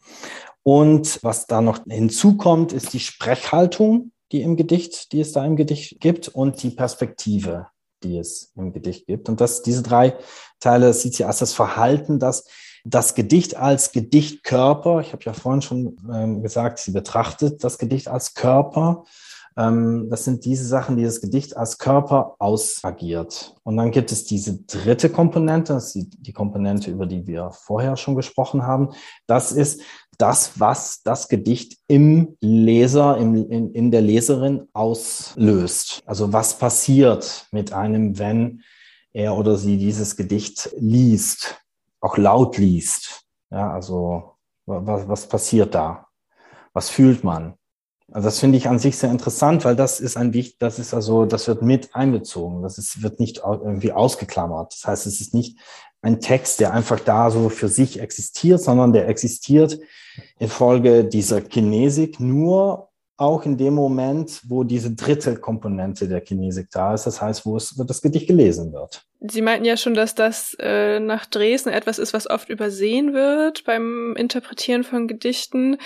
Und was da noch hinzukommt, ist die Sprechhaltung, die im Gedicht, die es da im Gedicht gibt und die Perspektive, die es im Gedicht gibt. Und das, diese drei Teile sieht sie als das Verhalten, das das Gedicht als Gedichtkörper, ich habe ja vorhin schon ähm, gesagt, sie betrachtet das Gedicht als Körper. Ähm, das sind diese Sachen, die das Gedicht als Körper ausagiert. Und dann gibt es diese dritte Komponente, das ist die, die Komponente, über die wir vorher schon gesprochen haben. Das ist das, was das Gedicht im Leser, im, in, in der Leserin auslöst. Also was passiert mit einem, wenn er oder sie dieses Gedicht liest auch laut liest. Ja, also was, was passiert da? Was fühlt man? Also das finde ich an sich sehr interessant, weil das ist ein wichtig, das ist also, das wird mit einbezogen. Das ist, wird nicht irgendwie ausgeklammert. Das heißt, es ist nicht ein Text, der einfach da so für sich existiert, sondern der existiert infolge dieser Kinesik nur auch in dem Moment, wo diese dritte Komponente der Kinesik da ist. Das heißt, wo es, wo das Gedicht gelesen wird. Sie meinten ja schon, dass das äh, nach Dresden etwas ist, was oft übersehen wird beim Interpretieren von Gedichten.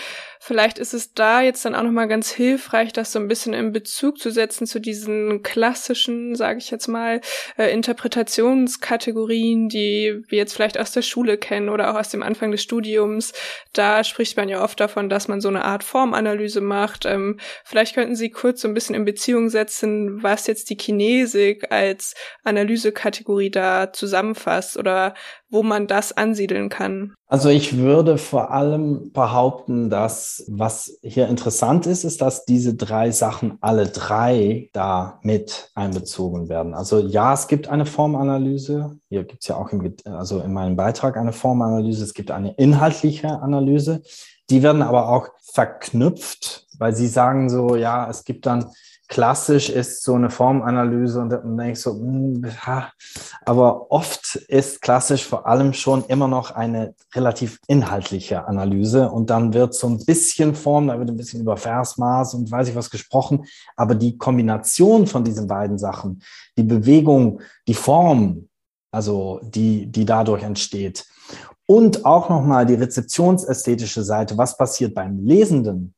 Vielleicht ist es da jetzt dann auch nochmal ganz hilfreich, das so ein bisschen in Bezug zu setzen zu diesen klassischen, sage ich jetzt mal, äh, Interpretationskategorien, die wir jetzt vielleicht aus der Schule kennen oder auch aus dem Anfang des Studiums. Da spricht man ja oft davon, dass man so eine Art Formanalyse macht. Ähm, vielleicht könnten Sie kurz so ein bisschen in Beziehung setzen, was jetzt die Kinesik als Analysekategorie Kategorie da zusammenfasst oder wo man das ansiedeln kann? Also ich würde vor allem behaupten, dass was hier interessant ist, ist, dass diese drei Sachen alle drei da mit einbezogen werden. Also ja, es gibt eine Formanalyse. Hier gibt es ja auch im, also in meinem Beitrag eine Formanalyse. Es gibt eine inhaltliche Analyse. Die werden aber auch verknüpft, weil sie sagen so, ja, es gibt dann klassisch ist so eine Formanalyse und dann denke ich so, mh, hm, aber oft ist klassisch vor allem schon immer noch eine relativ inhaltliche Analyse und dann wird so ein bisschen Form, da wird ein bisschen über Versmaß und weiß ich was gesprochen, aber die Kombination von diesen beiden Sachen, die Bewegung, die Form, also die, die dadurch entsteht und auch nochmal die rezeptionsästhetische Seite, was passiert beim Lesenden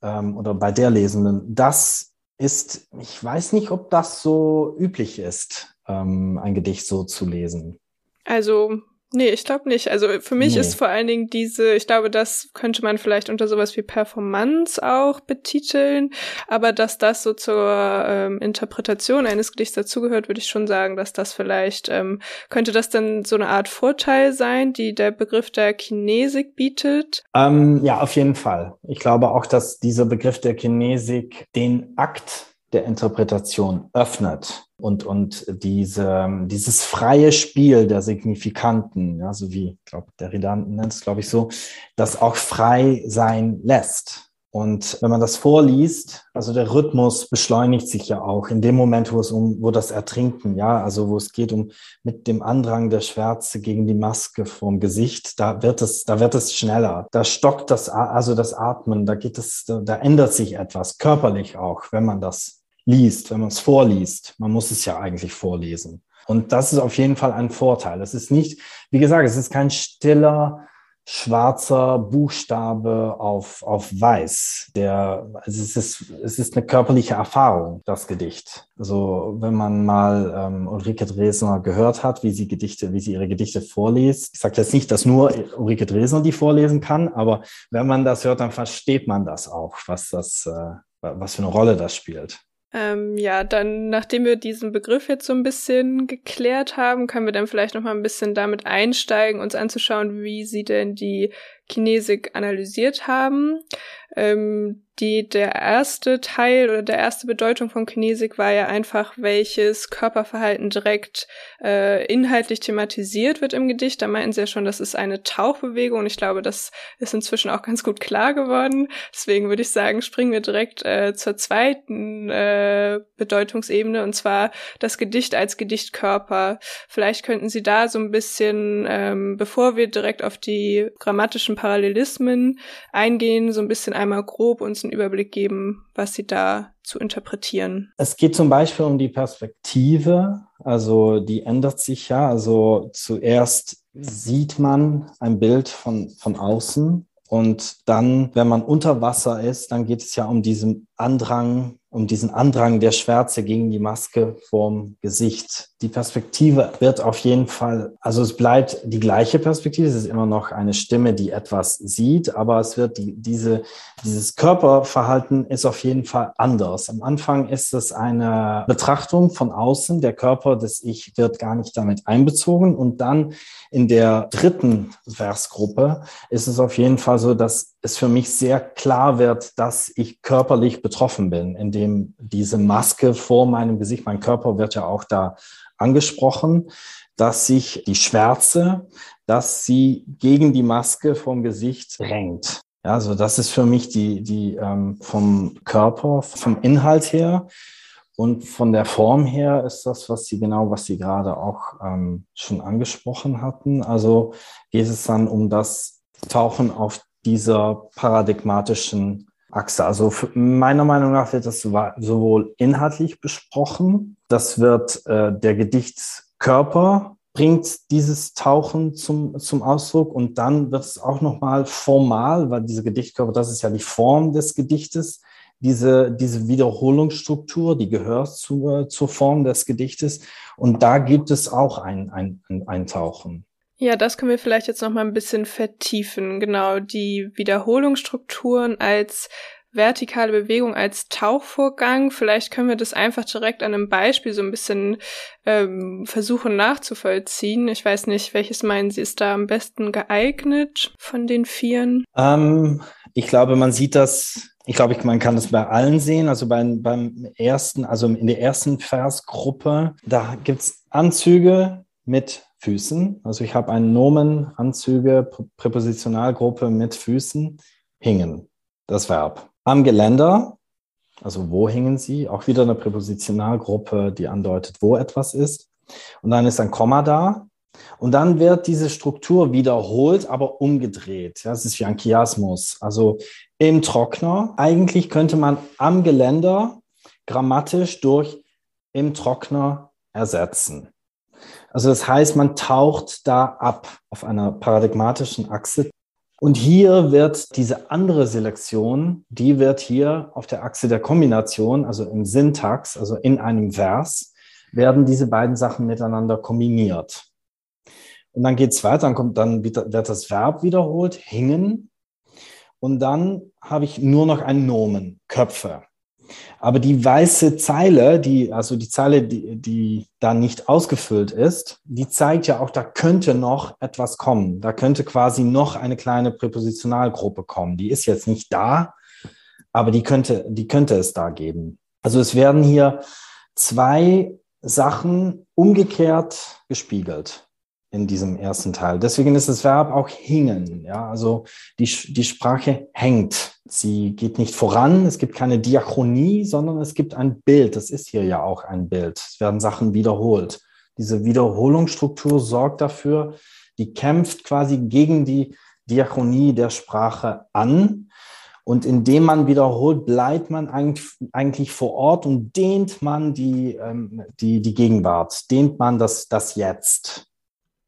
ähm, oder bei der Lesenden, das ist, ich weiß nicht, ob das so üblich ist, ähm, ein Gedicht so zu lesen. Also Nee, ich glaube nicht. Also für mich nee. ist vor allen Dingen diese, ich glaube, das könnte man vielleicht unter sowas wie Performance auch betiteln, aber dass das so zur ähm, Interpretation eines Gedichts dazugehört, würde ich schon sagen, dass das vielleicht, ähm, könnte das dann so eine Art Vorteil sein, die der Begriff der Kinesik bietet? Ähm, ja, auf jeden Fall. Ich glaube auch, dass dieser Begriff der Kinesik den Akt der Interpretation öffnet und, und diese, dieses freie Spiel der Signifikanten, ja, so wie, ich glaube, der Redant nennt es, glaube ich, so, das auch frei sein lässt. Und wenn man das vorliest, also der Rhythmus beschleunigt sich ja auch in dem Moment, wo es um, wo das Ertrinken, ja, also wo es geht um mit dem Andrang der Schwärze gegen die Maske vom Gesicht, da wird es, da wird es schneller. Da stockt das, also das Atmen, da geht es, da, da ändert sich etwas, körperlich auch, wenn man das liest, wenn man es vorliest. Man muss es ja eigentlich vorlesen. Und das ist auf jeden Fall ein Vorteil. Es ist nicht, wie gesagt, es ist kein stiller, schwarzer Buchstabe auf, auf weiß. Der, also es, ist, es ist eine körperliche Erfahrung, das Gedicht. Also wenn man mal ähm, Ulrike Dresner gehört hat, wie sie Gedichte, wie sie ihre Gedichte vorliest. Ich sage jetzt nicht, dass nur Ulrike Dresner die vorlesen kann, aber wenn man das hört, dann versteht man das auch, was das, äh, was für eine Rolle das spielt. Ähm, ja, dann, nachdem wir diesen Begriff jetzt so ein bisschen geklärt haben, können wir dann vielleicht noch mal ein bisschen damit einsteigen, uns anzuschauen, wie sie denn die Kinesik analysiert haben. Ähm, die, der erste Teil oder der erste Bedeutung von Kinesik war ja einfach, welches Körperverhalten direkt äh, inhaltlich thematisiert wird im Gedicht. Da meinten sie ja schon, das ist eine Tauchbewegung ich glaube, das ist inzwischen auch ganz gut klar geworden. Deswegen würde ich sagen, springen wir direkt äh, zur zweiten äh, Bedeutungsebene und zwar das Gedicht als Gedichtkörper. Vielleicht könnten Sie da so ein bisschen, ähm, bevor wir direkt auf die grammatischen Parallelismen eingehen, so ein bisschen einmal grob uns einen Überblick geben, was Sie da zu interpretieren? Es geht zum Beispiel um die Perspektive. Also die ändert sich ja. Also zuerst sieht man ein Bild von, von außen und dann, wenn man unter Wasser ist, dann geht es ja um diesen Andrang um diesen Andrang der Schwärze gegen die Maske vorm Gesicht. Die Perspektive wird auf jeden Fall, also es bleibt die gleiche Perspektive, es ist immer noch eine Stimme, die etwas sieht, aber es wird die, diese, dieses Körperverhalten ist auf jeden Fall anders. Am Anfang ist es eine Betrachtung von außen, der Körper des Ich wird gar nicht damit einbezogen und dann in der dritten Versgruppe ist es auf jeden Fall so, dass es für mich sehr klar wird, dass ich körperlich betroffen bin, indem diese Maske vor meinem Gesicht, mein Körper wird ja auch da angesprochen, dass sich die Schwärze, dass sie gegen die Maske vom Gesicht drängt. Ja, also das ist für mich die, die ähm, vom Körper, vom Inhalt her und von der Form her ist das, was Sie genau, was Sie gerade auch ähm, schon angesprochen hatten. Also geht es dann um das Tauchen auf dieser paradigmatischen Achse. Also meiner Meinung nach wird das sowohl inhaltlich besprochen, das wird äh, der Gedichtskörper bringt dieses Tauchen zum, zum Ausdruck und dann wird es auch nochmal formal, weil diese Gedichtkörper, das ist ja die Form des Gedichtes, diese, diese Wiederholungsstruktur, die gehört zu, zur Form des Gedichtes und da gibt es auch ein, ein, ein, ein Tauchen. Ja, das können wir vielleicht jetzt noch mal ein bisschen vertiefen. Genau, die Wiederholungsstrukturen als vertikale Bewegung als Tauchvorgang. Vielleicht können wir das einfach direkt an einem Beispiel so ein bisschen ähm, versuchen nachzuvollziehen. Ich weiß nicht, welches meinen Sie ist da am besten geeignet von den Vieren? Ähm, ich glaube, man sieht das ich glaube, man kann das bei allen sehen. Also beim, beim ersten, also in der ersten Versgruppe, da gibt's Anzüge mit Füßen. Also ich habe einen Nomen, Anzüge, Präpositionalgruppe mit Füßen, hingen, das Verb. Am Geländer, also wo hingen sie, auch wieder eine Präpositionalgruppe, die andeutet, wo etwas ist. Und dann ist ein Komma da. Und dann wird diese Struktur wiederholt, aber umgedreht. Ja, das ist wie ein Chiasmus. Also im Trockner, eigentlich könnte man am Geländer grammatisch durch im Trockner ersetzen. Also das heißt, man taucht da ab auf einer paradigmatischen Achse. Und hier wird diese andere Selektion, die wird hier auf der Achse der Kombination, also im Syntax, also in einem Vers, werden diese beiden Sachen miteinander kombiniert. Und dann geht es weiter, dann kommt dann wird das Verb wiederholt, hingen. Und dann habe ich nur noch einen Nomen, Köpfe. Aber die weiße Zeile, die, also die Zeile, die, die da nicht ausgefüllt ist, die zeigt ja auch, da könnte noch etwas kommen. Da könnte quasi noch eine kleine Präpositionalgruppe kommen. Die ist jetzt nicht da, aber die könnte, die könnte es da geben. Also es werden hier zwei Sachen umgekehrt gespiegelt in diesem ersten Teil. Deswegen ist das Verb auch hingen. Ja, also die, die Sprache hängt. Sie geht nicht voran. Es gibt keine Diachronie, sondern es gibt ein Bild. Das ist hier ja auch ein Bild. Es werden Sachen wiederholt. Diese Wiederholungsstruktur sorgt dafür, die kämpft quasi gegen die Diachronie der Sprache an. Und indem man wiederholt, bleibt man eigentlich vor Ort und dehnt man die, ähm, die, die Gegenwart, dehnt man das, das Jetzt.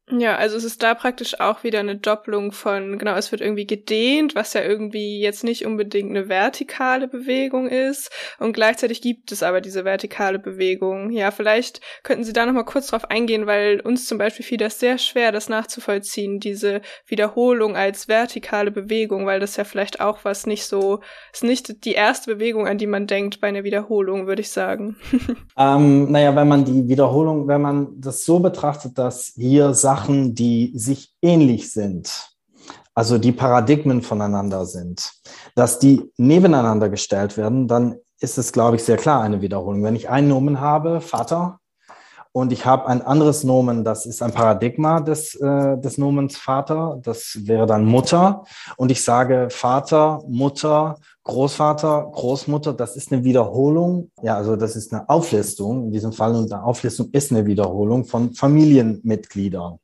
Ja, also es ist da praktisch auch wieder eine Doppelung von, genau, es wird irgendwie gedehnt, was ja irgendwie jetzt nicht unbedingt eine vertikale Bewegung ist. Und gleichzeitig gibt es aber diese vertikale Bewegung. Ja, vielleicht könnten Sie da nochmal kurz drauf eingehen, weil uns zum Beispiel fiel das sehr schwer, das nachzuvollziehen, diese Wiederholung als vertikale Bewegung, weil das ja vielleicht auch was nicht so, ist nicht die erste Bewegung, an die man denkt bei einer Wiederholung, würde ich sagen. ähm, naja, wenn man die Wiederholung, wenn man das so betrachtet, dass hier Sachen Sachen, die sich ähnlich sind, also die Paradigmen voneinander sind, dass die nebeneinander gestellt werden, dann ist es, glaube ich, sehr klar eine Wiederholung. Wenn ich einen Nomen habe, Vater, und ich habe ein anderes Nomen, das ist ein Paradigma des, äh, des Nomens Vater, das wäre dann Mutter. Und ich sage Vater, Mutter, Großvater, Großmutter, das ist eine Wiederholung. Ja, also das ist eine Auflistung in diesem Fall. Eine Auflistung ist eine Wiederholung von Familienmitgliedern.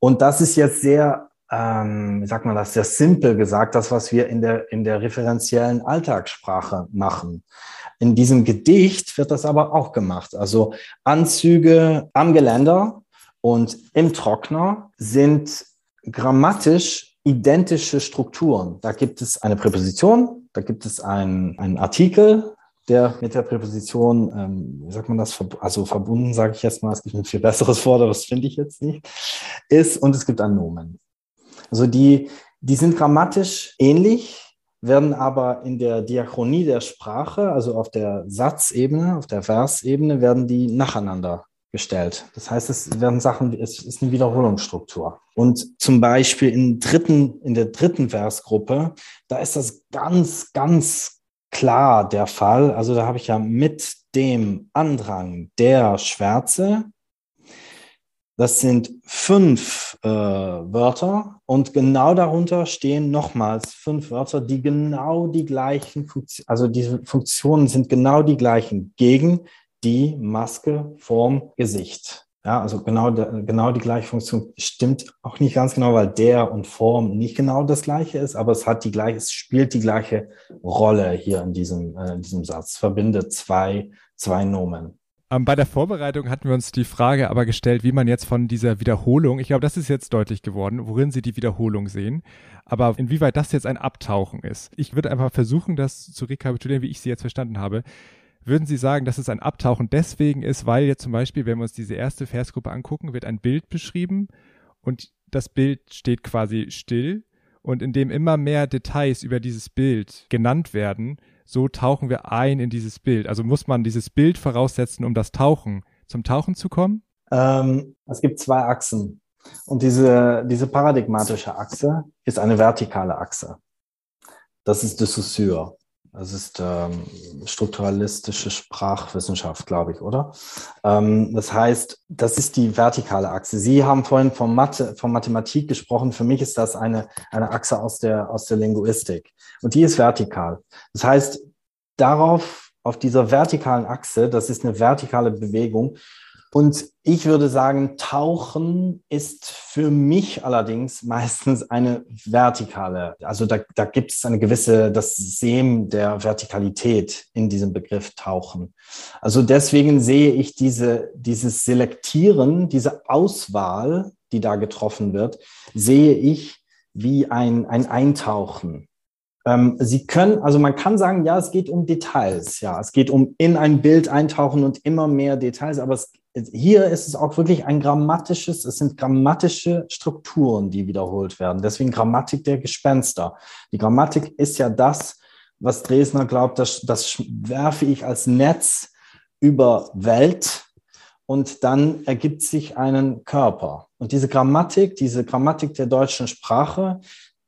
Und das ist jetzt sehr, ähm, wie sagt man das, sehr simpel gesagt, das, was wir in der, in der referenziellen Alltagssprache machen. In diesem Gedicht wird das aber auch gemacht. Also Anzüge am Geländer und im Trockner sind grammatisch identische Strukturen. Da gibt es eine Präposition, da gibt es einen, einen Artikel, der mit der Präposition, ähm, wie sagt man das, also verbunden, sage ich jetzt mal, es gibt ein viel besseres Wort, aber das finde ich jetzt nicht, ist und es gibt ein Nomen. Also die, die sind grammatisch ähnlich, werden aber in der Diachronie der Sprache, also auf der Satzebene, auf der Versebene, werden die nacheinander gestellt. Das heißt, es werden Sachen, es ist eine Wiederholungsstruktur. Und zum Beispiel in, dritten, in der dritten Versgruppe, da ist das ganz, ganz klar der Fall. Also da habe ich ja mit dem Andrang der Schwärze, das sind fünf äh, Wörter und genau darunter stehen nochmals fünf Wörter, die genau die gleichen Funktionen, also diese Funktionen sind genau die gleichen gegen die Maske, Form, Gesicht. Ja, also genau, genau die gleiche Funktion stimmt auch nicht ganz genau, weil der und Form nicht genau das gleiche ist, aber es hat die gleiche, es spielt die gleiche Rolle hier in diesem, äh, in diesem Satz, verbindet zwei, zwei Nomen. Ähm, bei der Vorbereitung hatten wir uns die Frage aber gestellt, wie man jetzt von dieser Wiederholung, ich glaube, das ist jetzt deutlich geworden, worin Sie die Wiederholung sehen, aber inwieweit das jetzt ein Abtauchen ist. Ich würde einfach versuchen, das zu rekapitulieren, wie ich sie jetzt verstanden habe. Würden Sie sagen, dass es ein Abtauchen deswegen ist, weil jetzt zum Beispiel, wenn wir uns diese erste Versgruppe angucken, wird ein Bild beschrieben und das Bild steht quasi still und indem immer mehr Details über dieses Bild genannt werden, so tauchen wir ein in dieses Bild. Also muss man dieses Bild voraussetzen, um das Tauchen zum Tauchen zu kommen? Ähm, es gibt zwei Achsen und diese, diese paradigmatische Achse ist eine vertikale Achse. Das ist de Saussure. Das ist ähm, strukturalistische Sprachwissenschaft, glaube ich, oder? Ähm, das heißt, das ist die vertikale Achse. Sie haben vorhin von, Mathe, von Mathematik gesprochen. Für mich ist das eine, eine Achse aus der, aus der Linguistik. Und die ist vertikal. Das heißt, darauf, auf dieser vertikalen Achse, das ist eine vertikale Bewegung, und ich würde sagen, Tauchen ist für mich allerdings meistens eine vertikale. Also da, da gibt es eine gewisse, das Sehen der Vertikalität in diesem Begriff Tauchen. Also deswegen sehe ich diese, dieses Selektieren, diese Auswahl, die da getroffen wird, sehe ich wie ein, ein Eintauchen. Ähm, Sie können, also man kann sagen, ja, es geht um Details, ja, es geht um in ein Bild eintauchen und immer mehr Details, aber es hier ist es auch wirklich ein grammatisches, es sind grammatische Strukturen, die wiederholt werden. Deswegen Grammatik der Gespenster. Die Grammatik ist ja das, was Dresdner glaubt, das, das werfe ich als Netz über Welt und dann ergibt sich einen Körper. Und diese Grammatik, diese Grammatik der deutschen Sprache,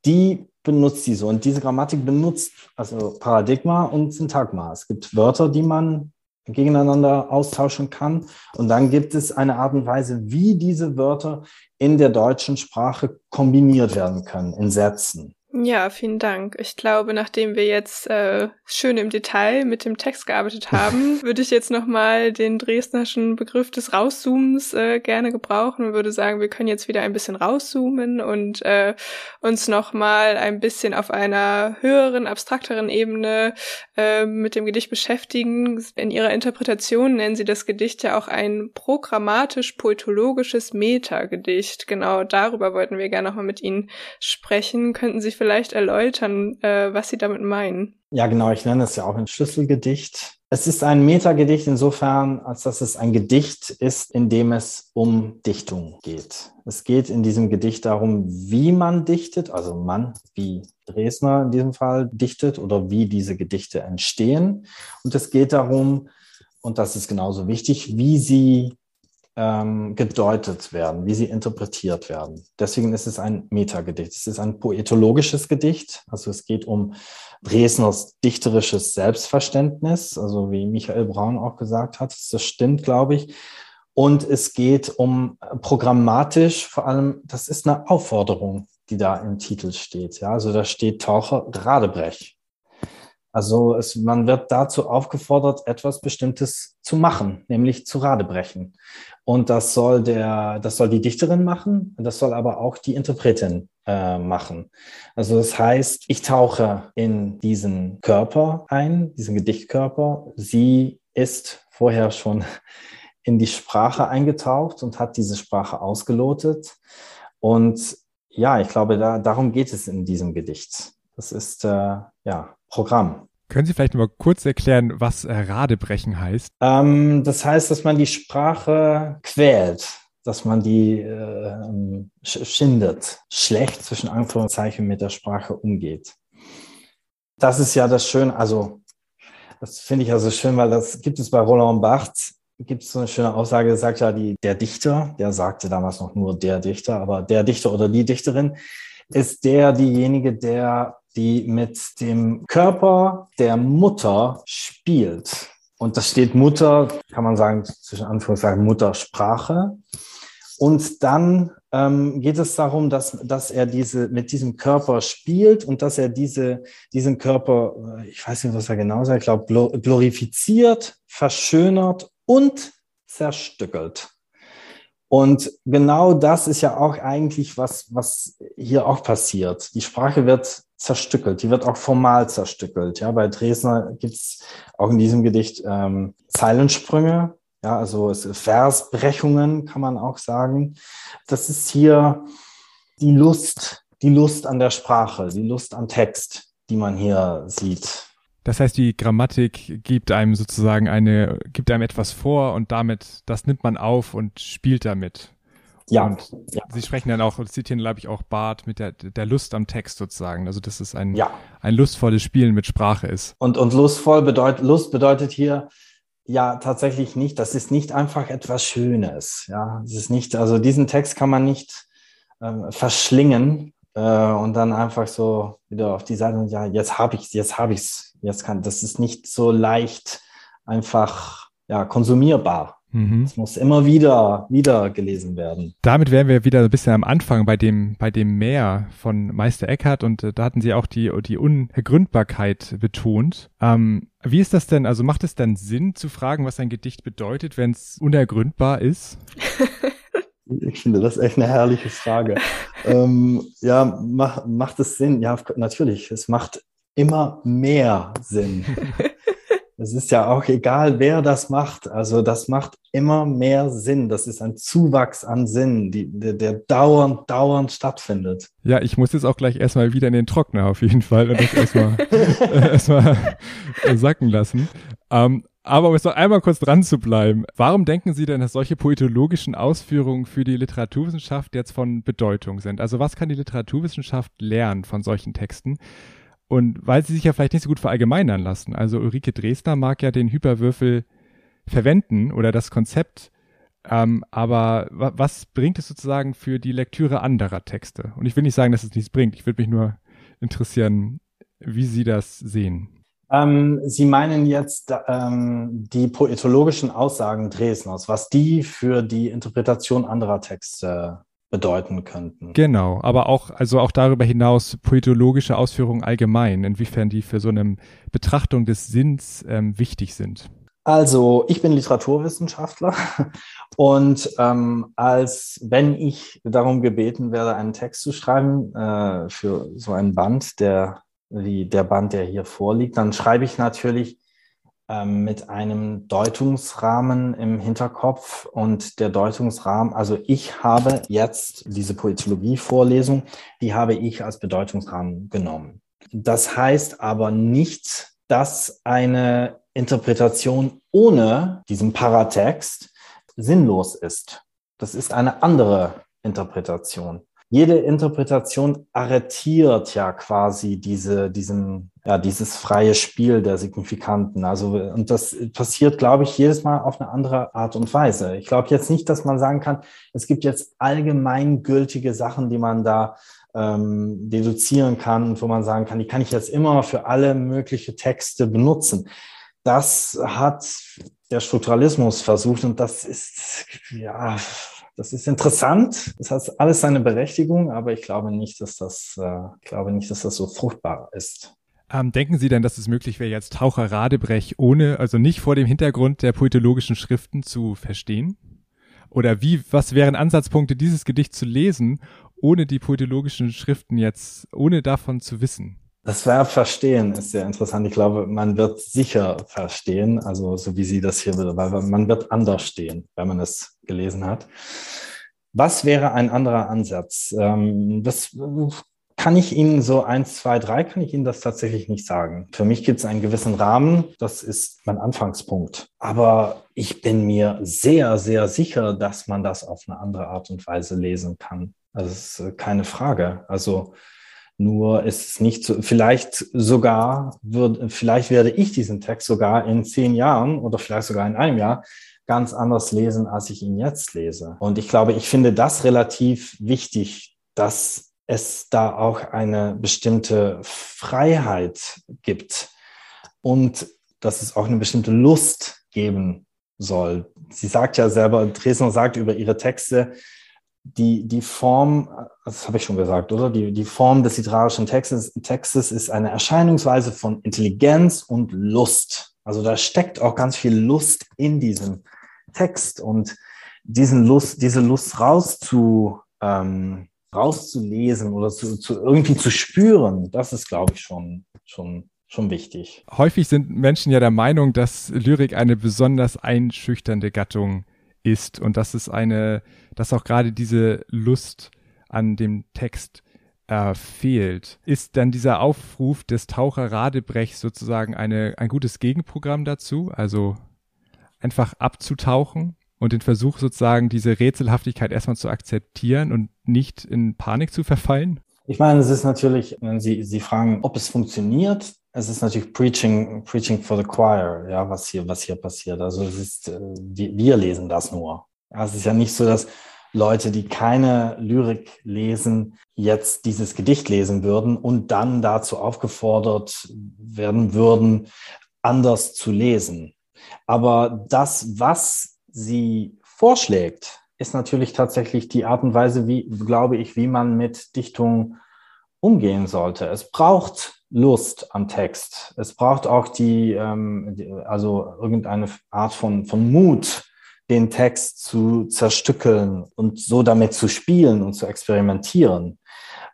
die benutzt sie so. Und diese Grammatik benutzt also Paradigma und Syntagma. Es gibt Wörter, die man gegeneinander austauschen kann. Und dann gibt es eine Art und Weise, wie diese Wörter in der deutschen Sprache kombiniert werden können, in Sätzen. Ja, vielen Dank. Ich glaube, nachdem wir jetzt äh, schön im Detail mit dem Text gearbeitet haben, würde ich jetzt nochmal den dresdnerschen Begriff des Rauszoomens äh, gerne gebrauchen und würde sagen, wir können jetzt wieder ein bisschen rauszoomen und äh, uns nochmal ein bisschen auf einer höheren, abstrakteren Ebene äh, mit dem Gedicht beschäftigen. In ihrer Interpretation nennen sie das Gedicht ja auch ein programmatisch-poetologisches Metagedicht. Genau darüber wollten wir gerne nochmal mit Ihnen sprechen. Könnten Sie vielleicht erläutern, äh, was Sie damit meinen? Ja, genau. Ich nenne es ja auch ein Schlüsselgedicht. Es ist ein Metagedicht insofern, als dass es ein Gedicht ist, in dem es um Dichtung geht. Es geht in diesem Gedicht darum, wie man dichtet, also man, wie Dresner in diesem Fall dichtet oder wie diese Gedichte entstehen. Und es geht darum, und das ist genauso wichtig, wie sie ähm, gedeutet werden, wie sie interpretiert werden. Deswegen ist es ein Metagedicht. Es ist ein poetologisches Gedicht. Also es geht um Dresners dichterisches Selbstverständnis, also wie Michael Braun auch gesagt hat. Das stimmt, glaube ich. Und es geht um programmatisch, vor allem, das ist eine Aufforderung, die da im Titel steht. Ja, also da steht Taucher Radebrech. Also es, man wird dazu aufgefordert, etwas Bestimmtes zu machen, nämlich zu Radebrechen. Und das soll der, das soll die Dichterin machen, das soll aber auch die Interpretin äh, machen. Also das heißt, ich tauche in diesen Körper ein, diesen Gedichtkörper. Sie ist vorher schon in die Sprache eingetaucht und hat diese Sprache ausgelotet. Und ja, ich glaube, da, darum geht es in diesem Gedicht. Das ist äh, ja Programm. Können Sie vielleicht mal kurz erklären, was äh, Radebrechen heißt? Ähm, das heißt, dass man die Sprache quält, dass man die äh, schindet, schlecht zwischen Anführungszeichen mit der Sprache umgeht. Das ist ja das Schöne, also das finde ich also schön, weil das gibt es bei Roland Barthes, gibt es so eine schöne Aussage, sagt ja die, der Dichter, der sagte damals noch nur der Dichter, aber der Dichter oder die Dichterin ist der, diejenige, der die mit dem Körper der Mutter spielt. Und das steht Mutter, kann man sagen, zwischen Anführungszeichen Muttersprache. Und dann ähm, geht es darum, dass, dass er diese, mit diesem Körper spielt und dass er diese, diesen Körper, äh, ich weiß nicht, was er genau sagt, glaube, glorifiziert, verschönert und zerstückelt. Und genau das ist ja auch eigentlich was, was hier auch passiert. Die Sprache wird zerstückelt, die wird auch formal zerstückelt. Ja, bei Dresner gibt's auch in diesem Gedicht ähm, Zeilensprünge, ja, also Versbrechungen kann man auch sagen. Das ist hier die Lust, die Lust an der Sprache, die Lust am Text, die man hier sieht. Das heißt, die Grammatik gibt einem sozusagen eine, gibt einem etwas vor und damit, das nimmt man auf und spielt damit. Ja. Und ja. Sie sprechen dann auch, zitieren, glaube ich, auch Barth mit der, der Lust am Text sozusagen. Also, dass es ein, ja. ein lustvolles Spielen mit Sprache ist. Und, und lustvoll bedeutet, Lust bedeutet hier, ja, tatsächlich nicht. Das ist nicht einfach etwas Schönes. Ja, es ist nicht, also diesen Text kann man nicht ähm, verschlingen äh, und dann einfach so wieder auf die Seite und ja, jetzt habe ich's, jetzt habe ich's jetzt kann, das ist nicht so leicht einfach ja, konsumierbar. Mhm. Es muss immer wieder, wieder gelesen werden. Damit wären wir wieder ein bisschen am Anfang bei dem, bei dem Meer von Meister Eckhart und äh, da hatten Sie auch die, die Unergründbarkeit betont. Ähm, wie ist das denn, also macht es dann Sinn zu fragen, was ein Gedicht bedeutet, wenn es unergründbar ist? Ich finde das echt eine herrliche Frage. ähm, ja, mach, macht es Sinn? Ja, natürlich. Es macht immer mehr Sinn. Es ist ja auch egal, wer das macht. Also das macht immer mehr Sinn. Das ist ein Zuwachs an Sinn, die, der, der dauernd, dauernd stattfindet. Ja, ich muss jetzt auch gleich erstmal wieder in den Trockner auf jeden Fall und das erstmal äh, erstmal sacken lassen. Ähm, aber um jetzt noch einmal kurz dran zu bleiben, warum denken Sie denn, dass solche poetologischen Ausführungen für die Literaturwissenschaft jetzt von Bedeutung sind? Also was kann die Literaturwissenschaft lernen von solchen Texten? Und weil sie sich ja vielleicht nicht so gut verallgemeinern lassen. Also Ulrike Dresdner mag ja den Hyperwürfel verwenden oder das Konzept, ähm, aber was bringt es sozusagen für die Lektüre anderer Texte? Und ich will nicht sagen, dass es nichts bringt. Ich würde mich nur interessieren, wie Sie das sehen. Ähm, Sie meinen jetzt ähm, die poetologischen Aussagen Dresners, was die für die Interpretation anderer Texte bedeuten könnten. Genau, aber auch, also auch darüber hinaus poetologische Ausführungen allgemein, inwiefern die für so eine Betrachtung des Sinns ähm, wichtig sind. Also, ich bin Literaturwissenschaftler und ähm, als wenn ich darum gebeten werde, einen Text zu schreiben äh, für so ein Band, der wie der Band, der hier vorliegt, dann schreibe ich natürlich ähm, mit einem Deutungsrahmen im Hinterkopf und der Deutungsrahmen, also ich habe jetzt diese Poetologie-Vorlesung, die habe ich als Bedeutungsrahmen genommen. Das heißt aber nicht, dass eine Interpretation ohne diesen Paratext sinnlos ist. Das ist eine andere Interpretation jede Interpretation arretiert ja quasi diese, diesen, ja, dieses freie Spiel der Signifikanten. Also, und das passiert, glaube ich, jedes Mal auf eine andere Art und Weise. Ich glaube jetzt nicht, dass man sagen kann, es gibt jetzt allgemeingültige Sachen, die man da ähm, deduzieren kann wo man sagen kann, die kann ich jetzt immer für alle mögliche Texte benutzen. Das hat der Strukturalismus versucht und das ist, ja, das ist interessant. Das hat alles seine Berechtigung, aber ich glaube nicht, dass das, äh, glaube nicht, dass das so fruchtbar ist. Ähm, denken Sie denn, dass es möglich wäre, jetzt Taucher Radebrech ohne, also nicht vor dem Hintergrund der poetologischen Schriften zu verstehen? Oder wie, was wären Ansatzpunkte, dieses Gedicht zu lesen, ohne die poetologischen Schriften jetzt, ohne davon zu wissen? Das Verb verstehen ist sehr interessant. Ich glaube, man wird sicher verstehen, also so wie Sie das hier, weil man wird anders stehen, wenn man es gelesen hat. Was wäre ein anderer Ansatz? Ähm, das kann ich Ihnen so eins, zwei, drei, kann ich Ihnen das tatsächlich nicht sagen. Für mich gibt es einen gewissen Rahmen, das ist mein Anfangspunkt. Aber ich bin mir sehr, sehr sicher, dass man das auf eine andere Art und Weise lesen kann. Also das ist keine Frage. Also nur ist es nicht so, vielleicht sogar wird, vielleicht werde ich diesen Text sogar in zehn Jahren oder vielleicht sogar in einem Jahr ganz anders lesen, als ich ihn jetzt lese. Und ich glaube, ich finde das relativ wichtig, dass es da auch eine bestimmte Freiheit gibt und dass es auch eine bestimmte Lust geben soll. Sie sagt ja selber, Dresner sagt über ihre Texte, die, die Form, das habe ich schon gesagt, oder? Die, die Form des literarischen Textes, Textes ist eine Erscheinungsweise von Intelligenz und Lust. Also da steckt auch ganz viel Lust in diesem Text und diesen Lust, diese Lust rauszu, ähm, rauszulesen oder zu, zu irgendwie zu spüren, das ist, glaube ich, schon, schon schon wichtig. Häufig sind Menschen ja der Meinung, dass Lyrik eine besonders einschüchternde Gattung ist und dass es eine, dass auch gerade diese Lust an dem Text äh, fehlt. Ist dann dieser Aufruf des Taucher Radebrech sozusagen eine, ein gutes Gegenprogramm dazu? Also einfach abzutauchen und den Versuch sozusagen diese Rätselhaftigkeit erstmal zu akzeptieren und nicht in Panik zu verfallen? Ich meine, es ist natürlich, wenn Sie, Sie fragen, ob es funktioniert, es ist natürlich Preaching, Preaching for the Choir, ja, was hier, was hier passiert. Also es ist, äh, wir lesen das nur. Es ist ja nicht so, dass Leute, die keine Lyrik lesen, jetzt dieses Gedicht lesen würden und dann dazu aufgefordert werden würden, anders zu lesen. Aber das, was sie vorschlägt, ist natürlich tatsächlich die Art und Weise, wie, glaube ich, wie man mit Dichtung umgehen sollte. Es braucht Lust am Text. Es braucht auch die, ähm, die, also irgendeine Art von, von Mut, den Text zu zerstückeln und so damit zu spielen und zu experimentieren.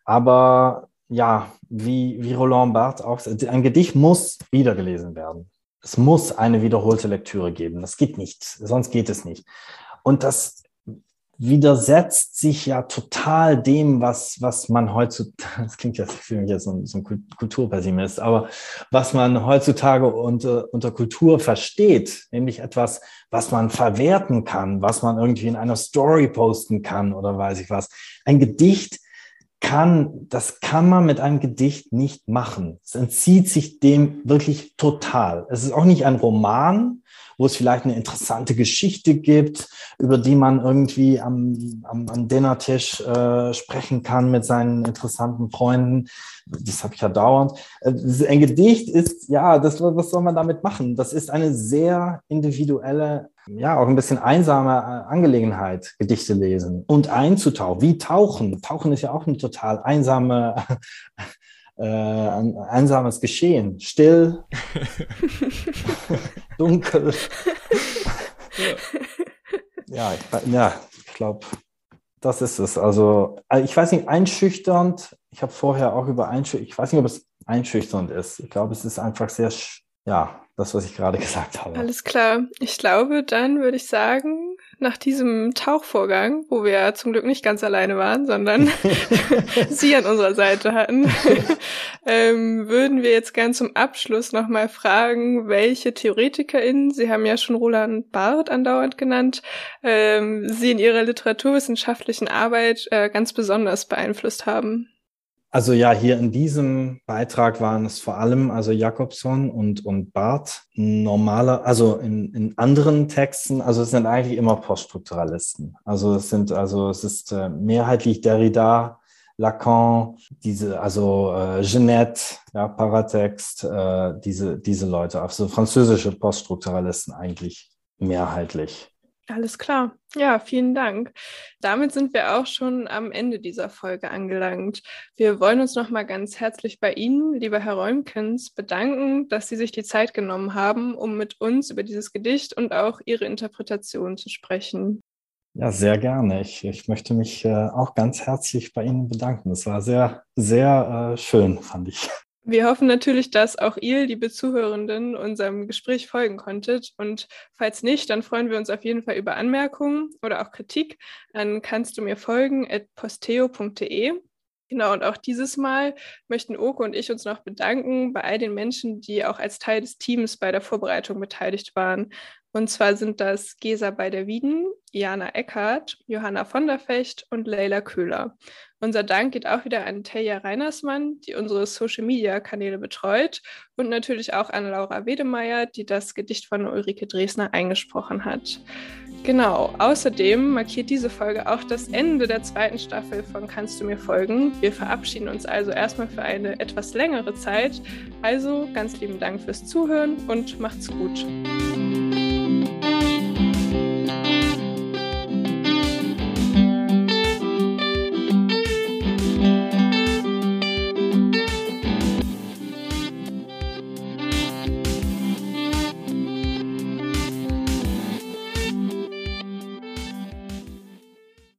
Aber ja, wie, wie Roland Barthes auch, ein Gedicht muss wiedergelesen werden. Es muss eine wiederholte Lektüre geben. Das geht nicht, sonst geht es nicht. Und das widersetzt sich ja total dem, was, was man heutzutage, das klingt jetzt für mich jetzt so ein, so ein Kulturpessimist, aber was man heutzutage unter, unter Kultur versteht, nämlich etwas, was man verwerten kann, was man irgendwie in einer Story posten kann oder weiß ich was. Ein Gedicht kann, das kann man mit einem Gedicht nicht machen. Es entzieht sich dem wirklich total. Es ist auch nicht ein Roman, wo es vielleicht eine interessante Geschichte gibt, über die man irgendwie am, am, am Dinnertisch äh, sprechen kann mit seinen interessanten Freunden. Das habe ich ja dauernd. Äh, ein Gedicht ist, ja, das, was soll man damit machen? Das ist eine sehr individuelle, ja, auch ein bisschen einsame äh, Angelegenheit, Gedichte lesen und einzutauchen. Wie tauchen? Tauchen ist ja auch eine total einsame äh, ein einsames Geschehen. Still, dunkel. ja, ich, ja, ich glaube, das ist es. Also, äh, ich weiß nicht, einschüchternd. Ich habe vorher auch über einschüchternd, ich weiß nicht, ob es einschüchternd ist. Ich glaube, es ist einfach sehr, ja, das, was ich gerade gesagt habe. Alles klar. Ich glaube, dann würde ich sagen, nach diesem Tauchvorgang, wo wir zum Glück nicht ganz alleine waren, sondern Sie an unserer Seite hatten, ähm, würden wir jetzt gern zum Abschluss nochmal fragen, welche TheoretikerInnen, Sie haben ja schon Roland Barth andauernd genannt, ähm, Sie in Ihrer literaturwissenschaftlichen Arbeit äh, ganz besonders beeinflusst haben. Also ja, hier in diesem Beitrag waren es vor allem also Jakobson und, und Barth. Normaler, also in, in anderen Texten, also es sind eigentlich immer Poststrukturalisten. Also es sind, also es ist äh, mehrheitlich Derrida, Lacan, diese, also äh, Genet, ja, Paratext, äh, diese, diese Leute, also französische Poststrukturalisten eigentlich mehrheitlich. Alles klar. Ja, vielen Dank. Damit sind wir auch schon am Ende dieser Folge angelangt. Wir wollen uns nochmal ganz herzlich bei Ihnen, lieber Herr Räumkens, bedanken, dass Sie sich die Zeit genommen haben, um mit uns über dieses Gedicht und auch Ihre Interpretation zu sprechen. Ja, sehr gerne. Ich, ich möchte mich äh, auch ganz herzlich bei Ihnen bedanken. Es war sehr, sehr äh, schön, fand ich. Wir hoffen natürlich, dass auch ihr, liebe Zuhörenden, unserem Gespräch folgen konntet. Und falls nicht, dann freuen wir uns auf jeden Fall über Anmerkungen oder auch Kritik. Dann kannst du mir folgen at posteo.de. Genau, und auch dieses Mal möchten Oke und ich uns noch bedanken bei all den Menschen, die auch als Teil des Teams bei der Vorbereitung beteiligt waren. Und zwar sind das Gesa bei der Wieden, Jana Eckhardt, Johanna von der Fecht und Leila Köhler. Unser Dank geht auch wieder an Teja Reinersmann, die unsere Social-Media-Kanäle betreut und natürlich auch an Laura Wedemeyer, die das Gedicht von Ulrike Dresner eingesprochen hat. Genau, außerdem markiert diese Folge auch das Ende der zweiten Staffel von Kannst du mir folgen. Wir verabschieden uns also erstmal für eine etwas längere Zeit. Also ganz lieben Dank fürs Zuhören und macht's gut.